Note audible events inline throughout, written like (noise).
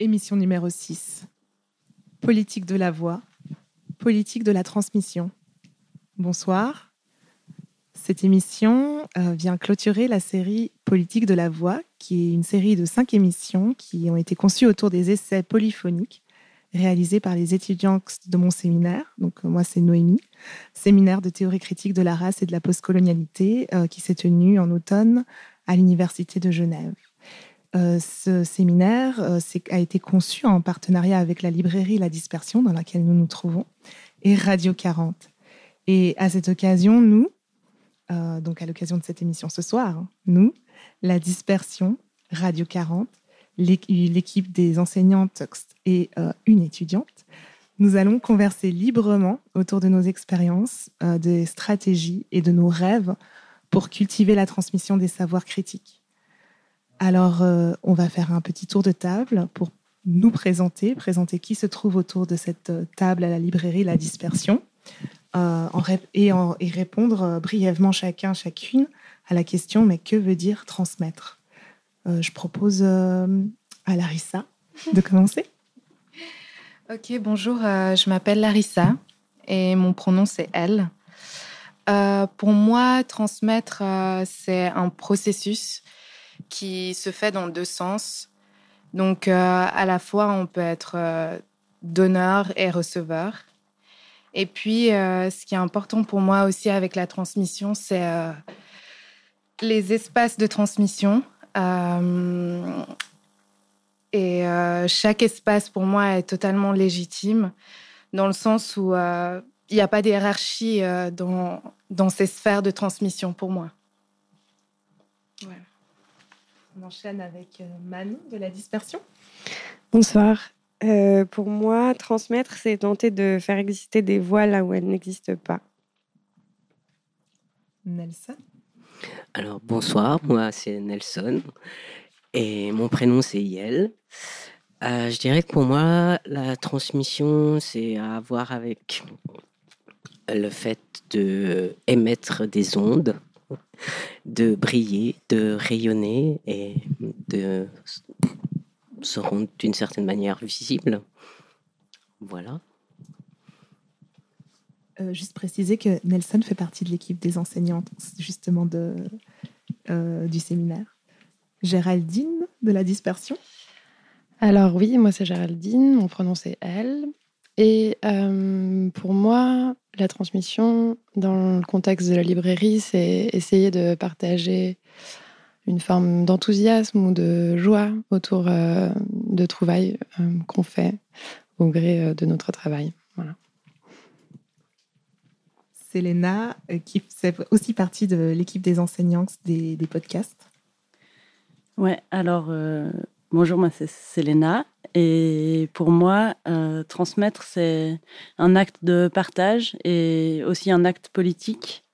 Émission numéro 6. Politique de la voix, politique de la transmission. Bonsoir. Cette émission euh, vient clôturer la série Politique de la voix, qui est une série de cinq émissions qui ont été conçues autour des essais polyphoniques réalisés par les étudiants de mon séminaire. Donc euh, moi, c'est Noémie, séminaire de théorie critique de la race et de la postcolonialité, euh, qui s'est tenu en automne à l'Université de Genève. Euh, ce séminaire euh, a été conçu en partenariat avec la librairie La Dispersion, dans laquelle nous nous trouvons, et Radio 40. Et à cette occasion, nous, euh, donc à l'occasion de cette émission ce soir, nous, La Dispersion, Radio 40, l'équipe des enseignantes et une étudiante, nous allons converser librement autour de nos expériences, des stratégies et de nos rêves pour cultiver la transmission des savoirs critiques. Alors, euh, on va faire un petit tour de table pour nous présenter, présenter qui se trouve autour de cette euh, table à la librairie La Dispersion, euh, et, répondre brièvement chacun, chacune à la question mais que veut dire transmettre? Je propose à Larissa de (laughs) commencer. Ok, bonjour, je m'appelle Larissa et mon pronom c'est elle. pour moi, transmettre, c'est un processus qui se fait dans deux sens. Donc, euh, à la fois, on peut être euh, donneur et receveur. Et puis, euh, ce qui est important pour moi aussi avec la transmission, c'est les espaces de transmission. et chaque espace, pour moi, est totalement légitime, dans le sens où il n'y a pas de hiérarchie dans, dans ces sphères de transmission pour moi. On enchaîne avec euh, Manon de la dispersion. Bonsoir. Euh, pour moi, transmettre, c'est tenter de faire exister des voix là où elles n'existent pas. Nelson. Alors bonsoir, moi c'est Nelson et mon prénom c'est Yel. Euh, je dirais que pour moi, la transmission, c'est à voir avec le fait de émettre des ondes de briller, de rayonner et de se rendre d'une certaine manière visible. Voilà. Euh, juste préciser que Nelson fait partie de l'équipe des enseignantes, justement, de, euh, du séminaire. Géraldine, de la dispersion Alors oui, moi c'est Géraldine, mon prénom c'est elle. Et euh, pour moi, la transmission, dans le contexte de la librairie, c'est essayer de partager une forme d'enthousiasme ou de joie autour euh, de trouvailles euh, qu'on fait au gré de notre travail. Voilà. Selena, qui fait aussi partie de l'équipe des enseignants des, des podcasts. Ouais, alors bonjour, moi c'est Selena et pour moi, euh, transmettre, c'est un acte de partage et aussi un acte politique.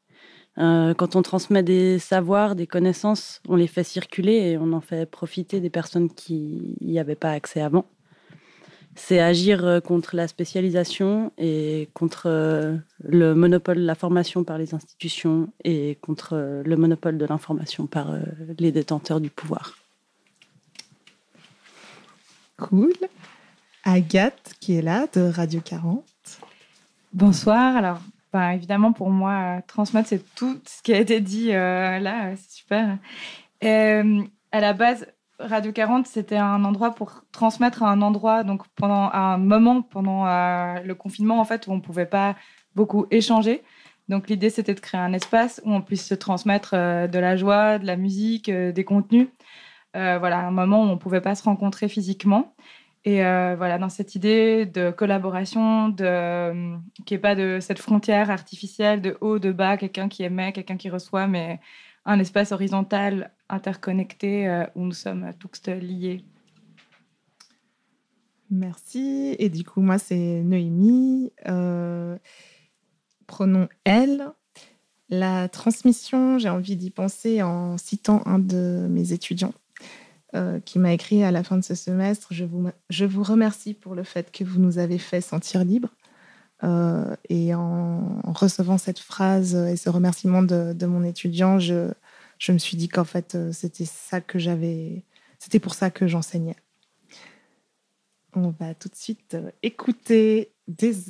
Euh, quand on transmet des savoirs, des connaissances, on les fait circuler et on en fait profiter des personnes qui n'y avaient pas accès avant. C'est agir euh, contre la spécialisation et contre le monopole de la formation par les institutions et contre le monopole de l'information par les détenteurs du pouvoir. Cool. Agathe, qui est là, de Radio 40. Bonsoir. Alors, bah, évidemment, pour moi, transmettre, c'est tout ce qui a été dit euh, là. C'est super. Euh, à la base, Radio 40, c'était un endroit pour transmettre un endroit, donc pendant un moment, pendant euh, le confinement, en fait, où on ne pouvait pas beaucoup échanger. Donc, l'idée, c'était de créer un espace où on puisse se transmettre de la joie, de la musique, des contenus. Euh, voilà, un moment où on ne pouvait pas se rencontrer physiquement. Et euh, voilà, dans cette idée de collaboration, de, euh, pas de cette frontière artificielle de haut, de bas, quelqu'un qui émet, quelqu'un qui reçoit, mais un espace horizontal, interconnecté, où nous sommes tous liés. Merci. Et du coup, moi, c'est Noémie. prenons elle. La transmission, j'ai envie d'y penser en citant un de mes étudiants euh, qui m'a écrit à la fin de ce semestre. Je vous, je vous remercie pour le fait que vous nous avez fait sentir libres. Euh, et en, recevant cette phrase et ce remerciement de, mon étudiant, je, je, me suis dit qu'en fait, euh, c'était ça que j'avais, c'était pour ça que j'enseignais. On va tout de suite écouter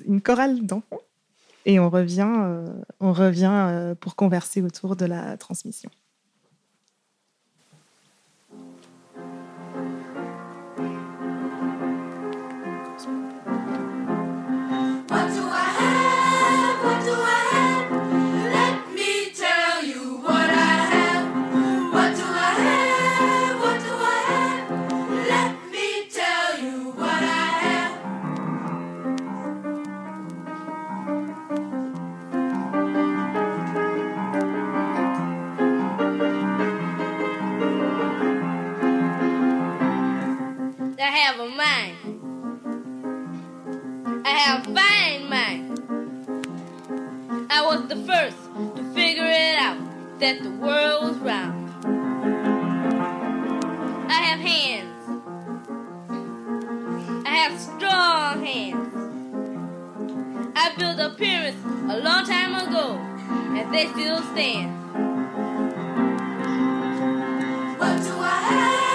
une chorale d'enfants et on revient, on revient pour converser autour de la transmission. That the world was round. I have hands. I have strong hands. I built a pyramid a long time ago, and they still stand. a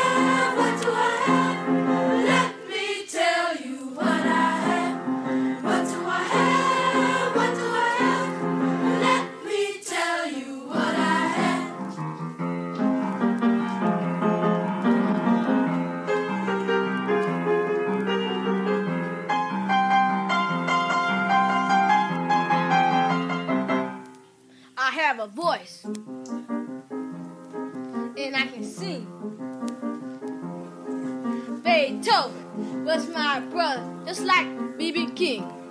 I. Beethoven was my brother, just like B.B. King.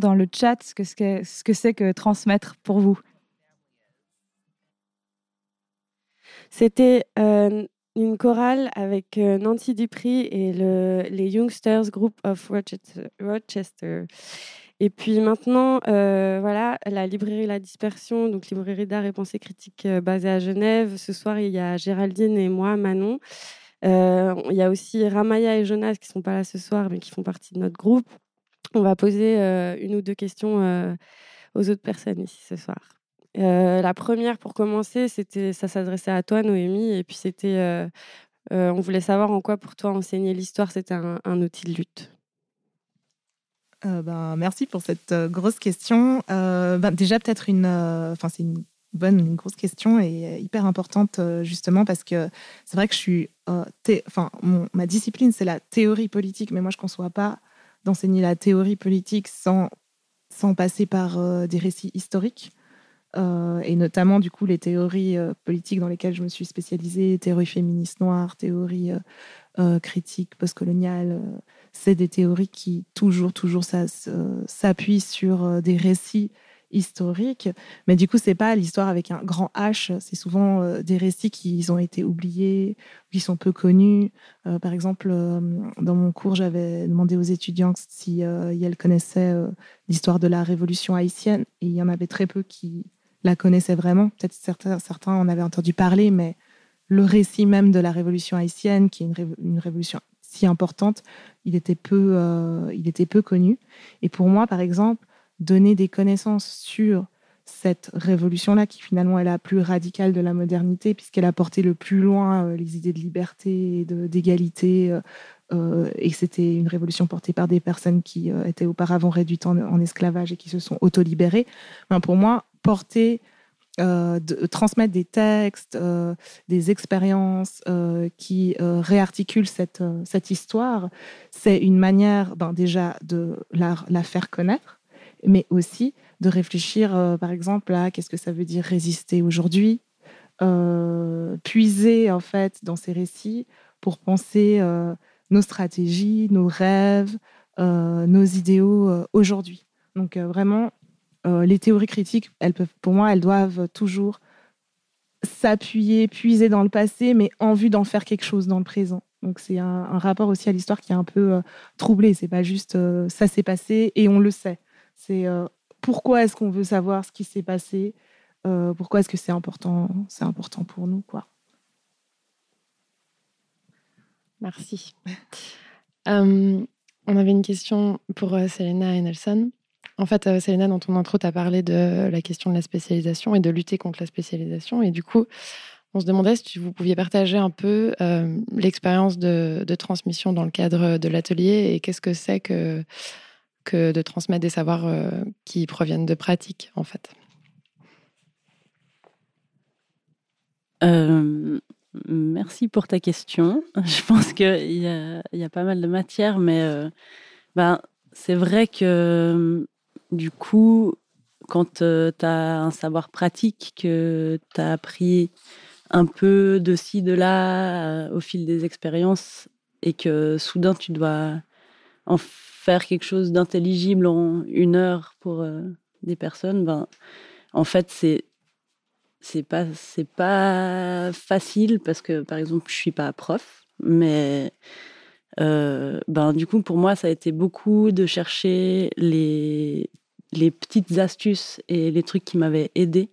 Dans le chat ce que c'est ce que, transmettre pour vous. C'était euh, une chorale avec euh, Nancy Dupri et le, les Youngsters Group of Rochester. Et puis maintenant, euh, voilà, la librairie La Dispersion, donc librairie d'art et pensée critique basée à Genève. Ce soir, il y a Géraldine et moi, Manon. il y a aussi Ramaya et Jonas qui sont pas là ce soir, mais qui font partie de notre groupe. On va poser euh, une ou deux questions euh, aux autres personnes ici ce soir. Euh, la première, pour commencer, c'était, ça s'adressait à toi, Noémie, et puis c'était, on voulait savoir en quoi pour toi enseigner l'histoire, c'était un, outil de lutte. ben, merci pour cette grosse question. Ben, déjà, peut-être une, enfin, c'est une bonne, une grosse question et hyper importante justement parce que c'est vrai que je suis, enfin, ma discipline c'est la théorie politique, mais moi je ne conçois pas d'enseigner la théorie politique sans, sans passer par euh, des récits historiques. Euh, et notamment du coup les théories euh, politiques dans lesquelles je me suis spécialisée, théorie féministe noire, théorie critique postcoloniale, c'est des théories qui toujours, toujours s'appuient sur des récits historique. Mais du coup, c'est pas l'histoire avec un grand H. C'est souvent euh, des récits qui ont été oubliés, qui sont peu connus. Euh, par exemple, euh, dans mon cours, j'avais demandé aux étudiants si elles connaissaient l'histoire de la Révolution haïtienne, et il y en avait très peu qui la connaissaient vraiment. Peut-être certains, certains en avaient entendu parler, mais le récit même de la Révolution haïtienne, qui est une, une révolution si importante, il était peu, il était peu connu. Et pour moi, par exemple, donner des connaissances sur cette révolution-là, qui finalement est la plus radicale de la modernité, puisqu'elle a porté le plus loin euh, les idées de liberté d'égalité, euh, et c'était une révolution portée par des personnes qui étaient auparavant réduites en, esclavage et qui se sont auto-libérées. pour moi, porter euh, transmettre des textes, euh, des expériences euh, qui réarticulent cette, cette histoire, c'est une manière ben, déjà de la, faire connaître, mais aussi de réfléchir, par exemple, à qu'est-ce que ça veut dire résister aujourd'hui, puiser en fait dans ces récits pour penser nos stratégies, nos rêves, nos idéaux aujourd'hui. Donc vraiment euh, les théories critiques, elles peuvent, pour moi, elles doivent toujours s'appuyer, puiser dans le passé, mais en vue d'en faire quelque chose dans le présent. Donc c'est un, rapport aussi à l'histoire qui est un peu euh, troublé. C'est pas juste euh, ça s'est passé et on le sait. C'est pourquoi est-ce qu'on veut savoir ce qui s'est passé? Pourquoi est-ce que c'est important C'est important pour nous, quoi? Merci. (laughs) on avait une question pour Selena et Nelson. En fait, euh, Selena, dans ton intro, tu as parlé de la question de la spécialisation et de lutter contre la spécialisation. Et du coup, on se demandait si vous pouviez partager un peu euh, l'expérience de, transmission dans le cadre de l'atelier et qu'est-ce que c'est que, que de transmettre des savoirs euh, qui proviennent de pratiques, en fait. merci pour ta question. (laughs) Je pense qu'il y, y a, pas mal de matière, mais ben, c'est vrai que du coup, quand euh, tu as un savoir pratique, que tu as appris un peu de ci, de là euh, au fil des expériences, et que soudain tu dois en quelque chose d'intelligible en une heure pour euh, des personnes, ben, en fait, c'est c'est pas c'est pas facile parce que par exemple je suis pas prof mais ben du coup pour moi ça a été beaucoup de chercher les les petites astuces et les trucs qui m'avaient aidé,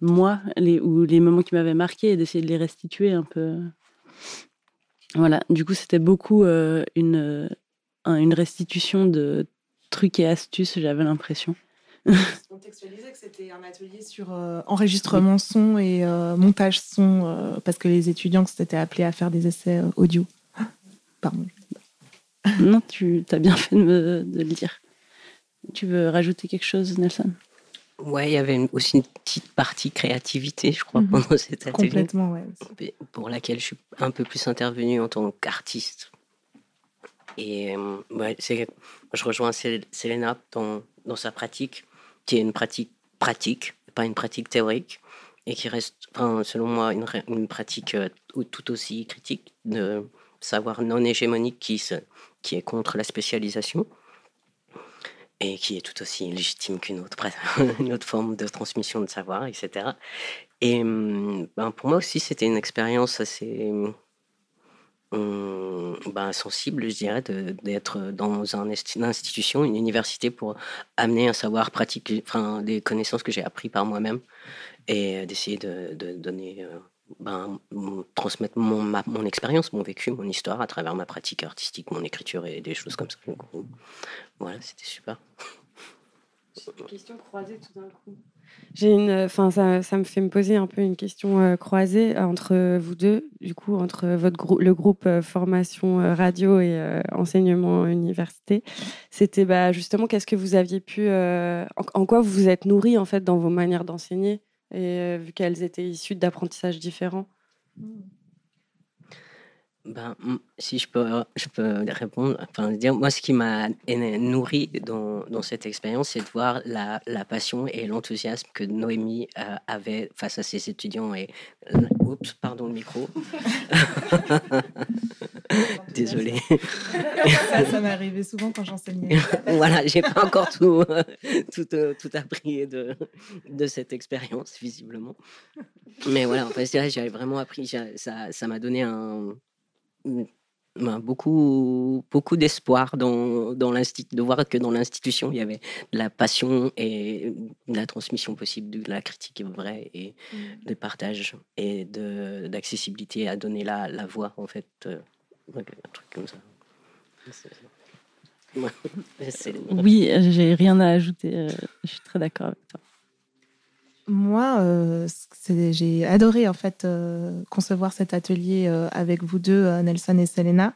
moi, les, ou les moments qui m'avaient marqué, et d'essayer de les restituer un peu. Voilà, du coup, c'était beaucoup euh, une, une restitution de trucs et astuces, j'avais l'impression. Contextualiser que c'était un atelier sur euh, enregistrement son et euh, montage son, parce que les étudiants s'étaient appelés à faire des essais audio. (gasps) Pardon. Non, tu as bien fait de, me, de le dire. Tu veux rajouter quelque chose, Nelson? Ouais, il y avait aussi une petite partie créativité, je crois, mhm. pendant cet atelier. Complètement, ouais. Pour laquelle je suis un peu plus intervenue en tant qu'artiste. Et euh, je rejoins Selena dans, sa pratique, qui est une pratique pratique, pas une pratique théorique, et qui reste, selon moi, une, pratique euh, tout aussi critique de savoir non hégémonique qui, se, qui est contre la spécialisation et qui est tout aussi légitime qu'une autre, (laughs) forme de transmission de savoir, etc. Et hum, ben, pour moi aussi, c'était une expérience assez ben, sensible, je dirais, d'être dans un, une institution, une université, pour amener un savoir pratique, enfin, des connaissances que j'ai appris par moi-même, et d'essayer de, donner euh, ben, transmettre mon, expérience, mon vécu, mon histoire à travers ma pratique artistique, mon écriture et des choses comme ça. voilà, c'était super. Question croisée tout d'un coup. J'ai une, enfin, ça, me fait me poser un peu une question euh, croisée entre vous deux, du coup, entre votre le groupe euh, formation euh, radio et enseignement université. C'était bah, justement qu'est-ce que vous aviez pu, en, quoi vous vous êtes nourri en fait dans vos manières d'enseigner et vu qu'elles étaient issues d'apprentissages différents? Ben, si je peux, je peux répondre, enfin, dire, moi, ce qui m'a nourri dans, dans cette expérience, c'est de voir la, la passion et l'enthousiasme que Noémie euh, avait face à ses étudiants. Et, oups, pardon le micro. (laughs) Désolée. ça, m'est arrivé souvent quand j'enseignais. (laughs) voilà, j'ai pas encore tout, tout, euh, tout, appris de, de cette expérience, visiblement. Mais voilà, en fait, j'avais vraiment appris, ça m'a donné un, ben, beaucoup, beaucoup d'espoir dans, dans de voir que dans l'institution, il y avait de la passion et de la transmission possible de la critique vraie et mmh. de partage et d'accessibilité à donner la, la voix, en fait. Euh, un truc comme ça. (laughs) oui, j'ai rien à ajouter. Euh, je suis très d'accord avec toi. Moi, euh, j'ai adoré en fait euh, concevoir cet atelier euh, avec vous deux, Nelson et Selena.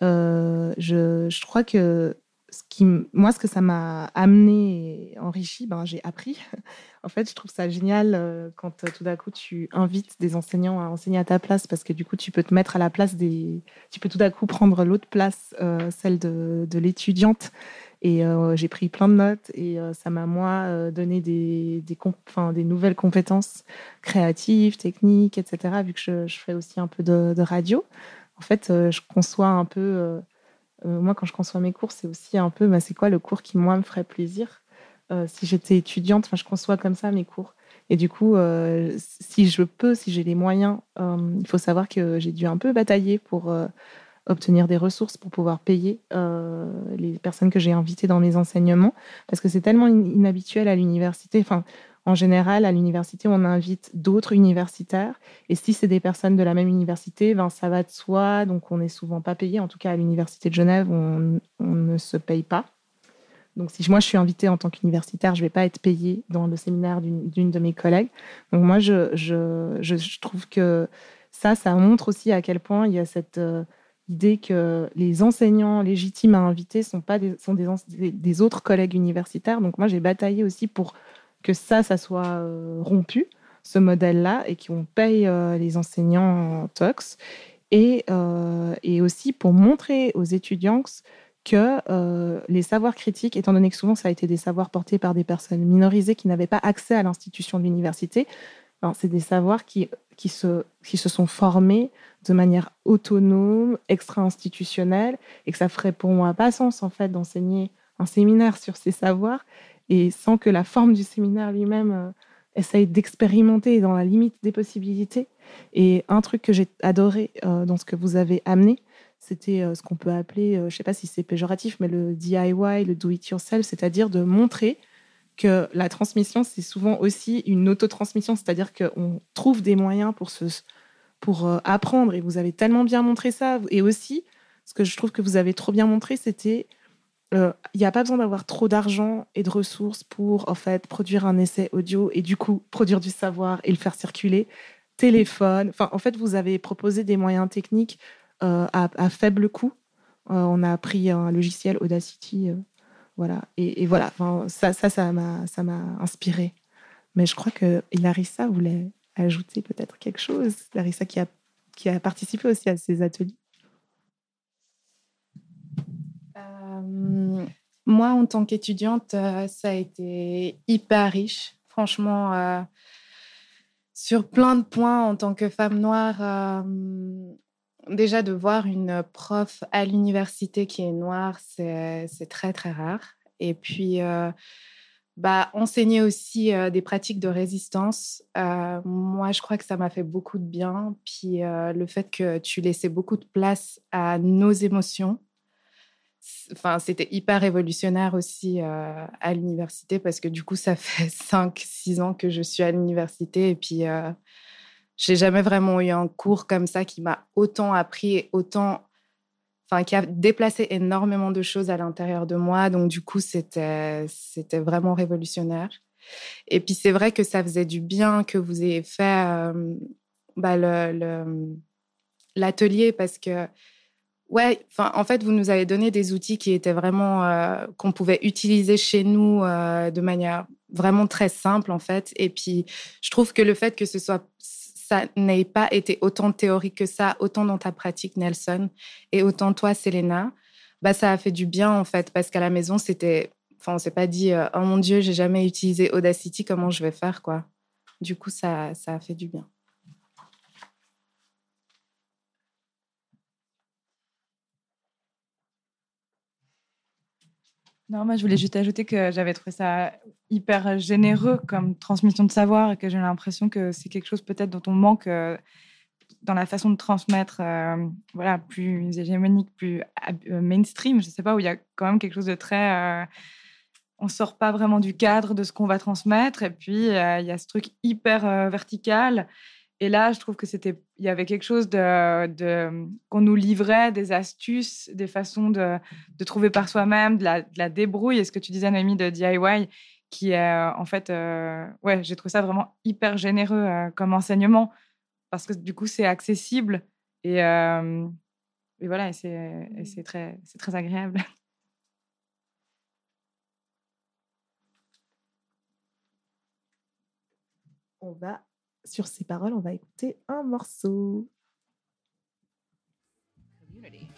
je, je, crois que ce qui, moi, ce que ça m'a amené et enrichi, ben, j'ai appris. (laughs) en fait, je trouve ça génial quand tout d'un coup tu invites des enseignants à enseigner à ta place parce que du coup, tu peux te mettre à la place des. Tu peux tout d'un coup prendre l'autre place, celle de l'étudiante. Et j'ai pris plein de notes et ça m'a, moi, donné des, des, nouvelles compétences créatives, techniques, etc. Vu que je, je fais aussi un peu de, de radio. En fait, je conçois un peu euh, moi, quand je conçois mes cours, c'est aussi un peu, bah, c'est quoi le cours qui, moi, me ferait plaisir? Euh, Si j'étais étudiante, je conçois comme ça mes cours. Et du coup, euh, si je peux, si j'ai les moyens, il faut savoir que j'ai dû un peu batailler pour obtenir des ressources pour pouvoir payer les personnes que j'ai invitées dans mes enseignements, parce que c'est tellement inhabituel à l'université. Enfin, en général, à l'université, on invite d'autres universitaires. Et si c'est des personnes de la même université, ben, ça va de soi. Donc, on n'est souvent pas payé. En tout cas, à l'université de Genève, on, ne se paye pas. Donc, si moi, je suis invitée en tant qu'universitaire, je ne vais pas être payée dans le séminaire d'une de mes collègues. Donc, moi, je, je, trouve que ça, ça montre aussi à quel point il y a cette euh, idée que les enseignants légitimes à inviter sont, pas des, sont des, autres collègues universitaires. Donc, moi, j'ai bataillé aussi pour que ça, ça soit euh, rompu, ce modèle-là, et qu'on paye euh, les enseignants en tox. Et, euh, et, aussi pour montrer aux étudiants que les savoirs critiques, étant donné que souvent ça a été des savoirs portés par des personnes minorisées qui n'avaient pas accès à l'institution de l'université, c'est des savoirs qui, qui, se, qui se sont formés de manière autonome, extra-institutionnelle, et que ça ferait pour moi pas sens en fait d'enseigner un séminaire sur ces savoirs et sans que la forme du séminaire lui-même euh, essaye d'expérimenter dans la limite des possibilités. Et un truc que j'ai adoré euh, dans ce que vous avez amené, c'était euh, ce qu'on peut appeler, je ne sais pas si c'est péjoratif, mais le DIY, le do it yourself, c'est-à-dire de montrer que la transmission, c'est souvent aussi une autotransmission, c'est-à-dire qu'on trouve des moyens pour, se, pour apprendre, et vous avez tellement bien montré ça. Et aussi, ce que je trouve que vous avez trop bien montré, c'était euh, il n'y a pas besoin d'avoir trop d'argent et de ressources pour en fait produire un essai audio et du coup produire du savoir et le faire circuler. Téléphone, enfin en fait vous avez proposé des moyens techniques euh, à, faible coût. Euh, on a pris un logiciel Audacity, voilà et, voilà. ça ça m'a ça inspiré. Mais je crois que Larissa voulait ajouter peut-être quelque chose. Larissa qui a qui a participé aussi à ces ateliers. Euh, moi, en tant qu'étudiante, euh, ça a été hyper riche. Franchement, euh, sur plein de points, en tant que femme noire, déjà de voir une prof à l'université qui est noire, c'est très, très rare. Et puis, bah, enseigner aussi des pratiques de résistance, moi, je crois que ça m'a fait beaucoup de bien. Puis le fait que tu laissais beaucoup de place à nos émotions, enfin, c'était hyper révolutionnaire aussi euh, à l'université parce que du coup, ça (laughs) fait 5-6 ans que je suis à l'université et puis euh, j'ai jamais vraiment eu un cours comme ça qui m'a autant appris et autant, enfin, qui a déplacé énormément de choses à l'intérieur de moi. Donc, du coup, c'était, vraiment révolutionnaire. Et puis, c'est vrai que ça faisait du bien que vous ayez fait euh, bah, l'atelier parce que Ouais, en fait, vous nous avez donné des outils qui étaient vraiment euh, qu'on pouvait utiliser chez nous euh, de manière vraiment très simple en fait. Et puis, je trouve que le fait que ce soit ça n'ait pas été autant théorique que ça, autant dans ta pratique Nelson et autant toi Selena, bah ça a fait du bien en fait parce qu'à la maison c'était, enfin on s'est pas dit euh, oh mon dieu j'ai jamais utilisé Audacity comment je vais faire quoi? Du coup ça ça a fait du bien. Non, moi, je voulais juste ajouter que j'avais trouvé ça hyper généreux comme transmission de savoir et que j'ai l'impression que c'est quelque chose peut-être dont on manque euh, dans la façon de transmettre, euh, voilà, plus hégémonique, plus euh, mainstream. Je sais pas, où il y a quand même quelque chose de très. on sort pas vraiment du cadre de ce qu'on va transmettre. Et puis, il y a ce truc hyper vertical et là, je trouve que c'était, il y avait quelque chose de, qu'on nous livrait des astuces, des façons de, de trouver par soi-même, de la, débrouille. Et ce que tu disais, Noémie, de DIY, qui est euh, en fait, euh, ouais, j'ai trouvé ça vraiment hyper généreux euh, comme enseignement parce que du coup, c'est accessible et, euh, et voilà, et c'est très, c'est très agréable. (laughs) On va Sur ces paroles, on va écouter un morceau. I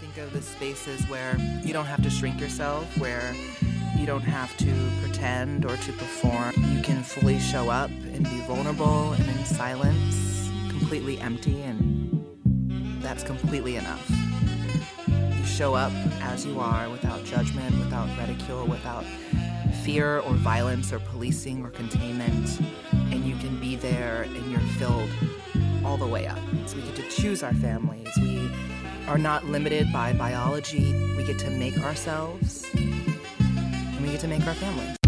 think of the spaces where you don't have to shrink yourself, where you don't have to pretend or to perform. You can fully show up and be vulnerable and in silence, completely empty, and that's completely enough. You show up as you are without judgment, without ridicule, without fear or violence or policing or containment, and you can be there and you're filled all the way up. So we get to choose our families. We are not limited by biology. We get to make ourselves, and we get to make our families.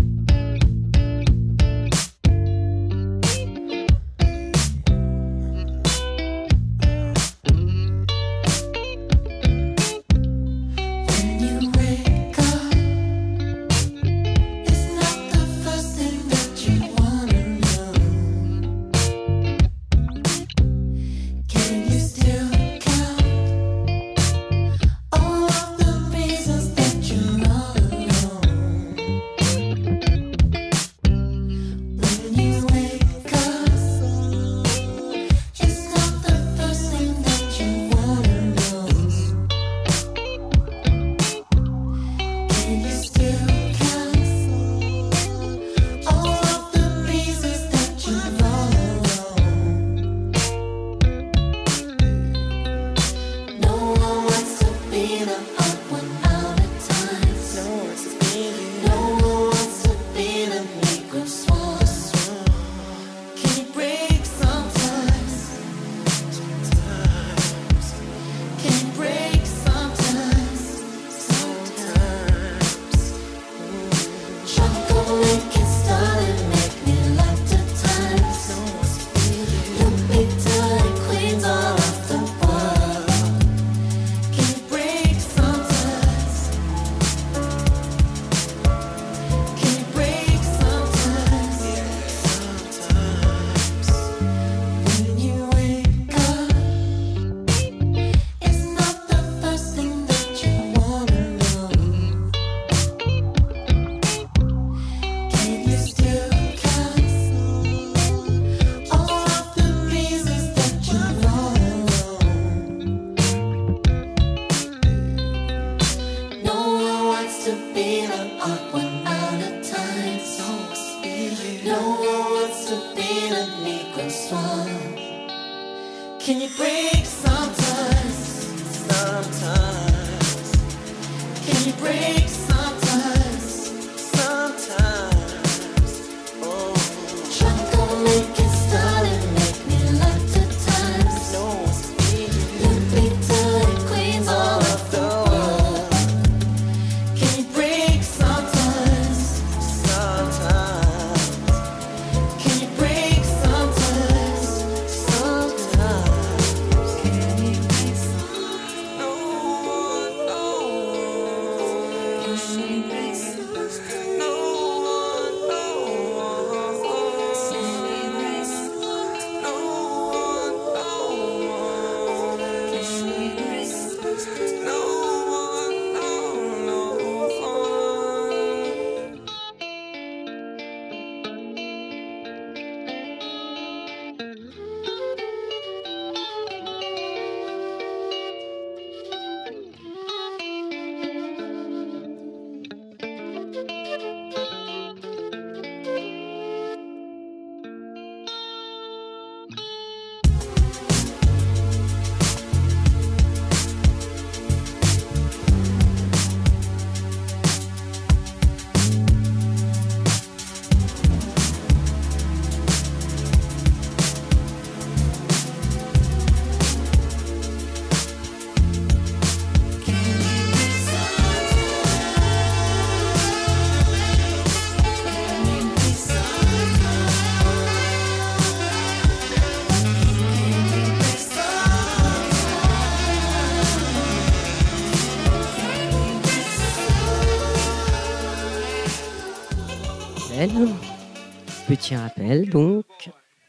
Petit rappel, donc,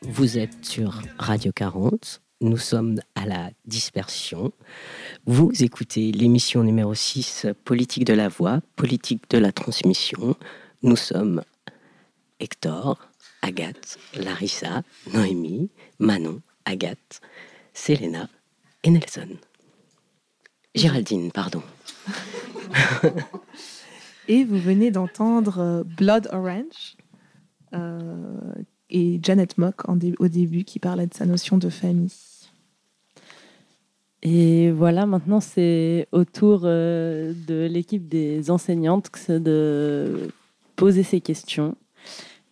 vous êtes sur Radio 40. Nous sommes à la dispersion. Vous écoutez l'émission numéro 6, Politique de la voix, politique de la transmission. Nous sommes Hector, Agathe, Larissa, Noémie, Manon, Agathe, Selena et Nelson. Géraldine, pardon. (laughs) Et vous venez d'entendre euh, Blood Orange euh, et Janet Mock au début qui parlait de sa notion de famille. Et voilà, maintenant c'est au tour euh, de l'équipe des enseignantes de poser ces questions.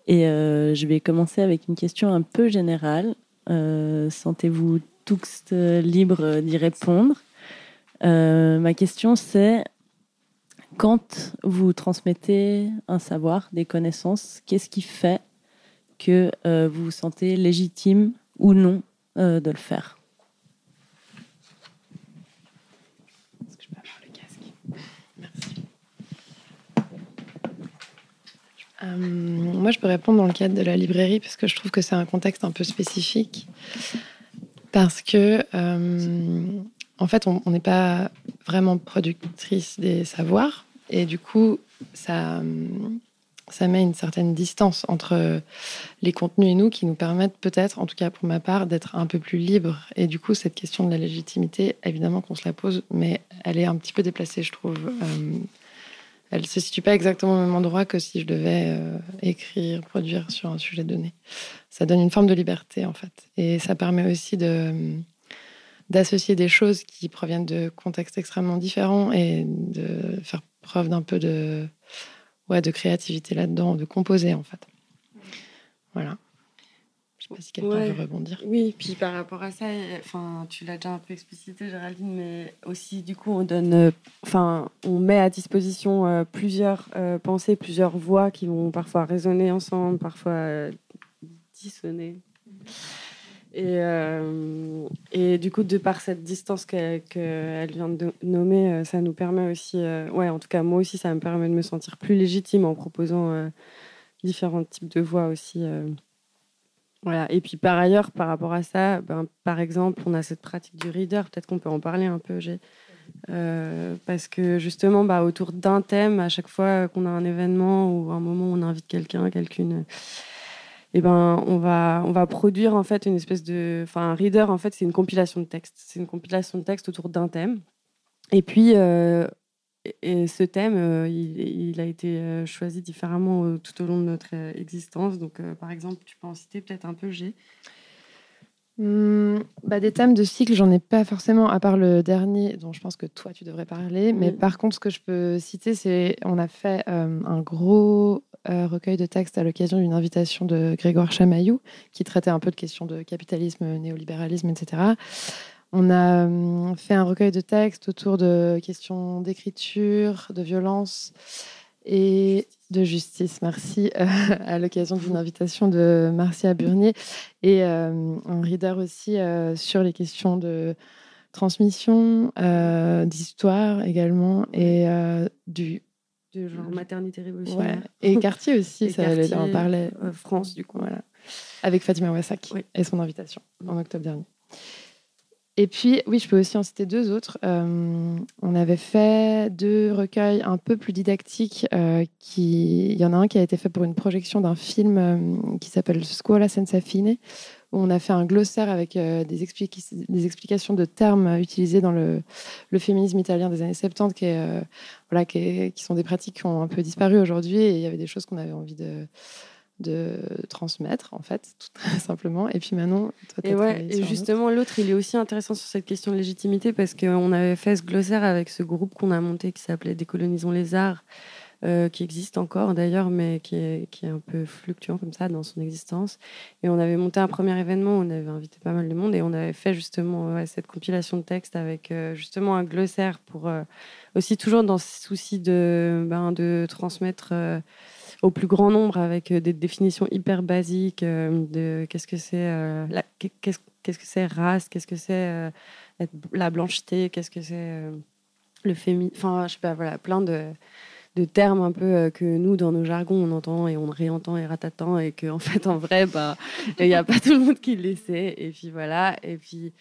Et je vais commencer avec une question un peu générale. Sentez-vous tous libres d'y répondre? Ma question c'est quand vous transmettez un savoir, des connaissances, qu'est-ce qui fait que euh, vous vous sentez légitime ou non euh, de le faire? Euh, moi, je peux répondre dans le cadre de la librairie parce que je trouve que c'est un contexte un peu spécifique. Parce que, en fait, on n'est pas vraiment productrice des savoirs. Et du coup, ça, ça met une certaine distance entre les contenus et nous qui nous permettent peut-être, en tout cas pour ma part, d'être un peu plus libre. Et du coup, cette question de la légitimité, évidemment qu'on se la pose, mais elle est un petit peu déplacée, je trouve. Euh, elle se situe pas exactement au même endroit que si je devais euh, écrire, produire sur un sujet donné. Ça donne une forme de liberté, en fait. Et ça permet aussi de d'associer des choses qui proviennent de contextes extrêmement différents et de faire preuve d'un peu de ouais de créativité là-dedans, de composer en fait. Voilà. Je sais pas si quelqu'un Ouais. veut rebondir. Oui, puis par rapport à ça, enfin, tu l'as déjà un peu explicité, Géraldine, mais aussi du coup, on donne, enfin, on met à disposition euh, plusieurs euh, pensées, plusieurs voix qui vont parfois résonner ensemble, parfois euh, dissonner. Et, euh, et du coup, de par cette distance qu'elle qu'elle vient de nommer, euh, ça nous permet aussi, euh, ouais, en tout cas, moi aussi, ça me permet de me sentir plus légitime en proposant différents types de voix aussi. Voilà. Et puis par ailleurs, par rapport à ça, ben, par exemple, on a cette pratique du reader, peut-être qu'on peut en parler un peu, j'ai. Parce que justement, bah, autour d'un thème, à chaque fois qu'on a un événement ou un moment où on invite quelqu'un, quelqu'une, et ben, on va, on va produire en fait une espèce de, enfin, un reader en fait, c'est une compilation de textes. C'est une compilation de textes autour d'un thème. Et puis, euh, et- ce thème, euh, il, il a été euh, choisi différemment tout au long de notre existence. Donc, par exemple, tu peux en citer peut-être un peu, G. Hmm, bah, des thèmes de cycle, j'en ai pas forcément, à part le dernier, dont je pense que toi tu devrais parler. Mais par contre, ce que je peux citer, c'est on a fait euh, un gros euh, recueil de textes à l'occasion d'une invitation de Grégoire Chamaillou, qui traitait un peu de questions de capitalisme, néolibéralisme, etc. On a hum, fait un recueil de textes autour de questions d'écriture, de violence et de justice. Merci euh, à l'occasion d'une invitation de Marcia Burnier et euh, un reader aussi euh, sur les questions de transmission, euh, d'histoire également et du De genre maternité ouais. révolutionnaire. et quartier aussi. (laughs) Et ça allait- quartier, on parlait France, du coup. voilà. Avec Fatima Wassak Oui. et son invitation en octobre dernier. Et puis, oui, je peux aussi en citer deux autres. Euh, on avait fait deux recueils un peu plus didactiques. euh. Il y en a un qui a été fait pour une projection d'un film euh, qui s'appelle Scuola senza fine, où on a fait un glossaire avec des, explications de termes utilisés dans le, féminisme italien des années 70, qui, est, euh, voilà, qui, est- qui sont des pratiques qui ont un peu disparu aujourd'hui. Et il y avait des choses qu'on avait envie de, de transmettre, en fait, tout (laughs) simplement. Et puis Manon, toi, Et, ouais, et justement, l'autre, il est aussi intéressant sur cette question de légitimité parce qu'on avait fait ce glossaire avec ce groupe qu'on a monté qui s'appelait Décolonisons les arts, euh, qui existe encore d'ailleurs, mais qui est, qui est un peu fluctuant comme ça dans son existence. Et on avait monté un premier événement, on avait invité pas mal de monde et on avait fait justement ouais, cette compilation de textes avec euh, justement un glossaire pour euh, aussi toujours dans ce souci de, ben, de transmettre. Au plus grand nombre avec euh, des définitions hyper basiques euh, de qu'est-ce que c'est euh, qu'est-ce qu'est-ce que c'est race, qu'est-ce que c'est la blancheté, qu'est-ce que c'est le féminin, enfin je sais pas voilà plein de de termes un peu que nous, dans nos jargons, on entend et on réentend et ratatant, et qu'en en fait, en vrai, bah, il n'y a pas (laughs) tout le monde qui le sait. Et puis voilà. Et puis,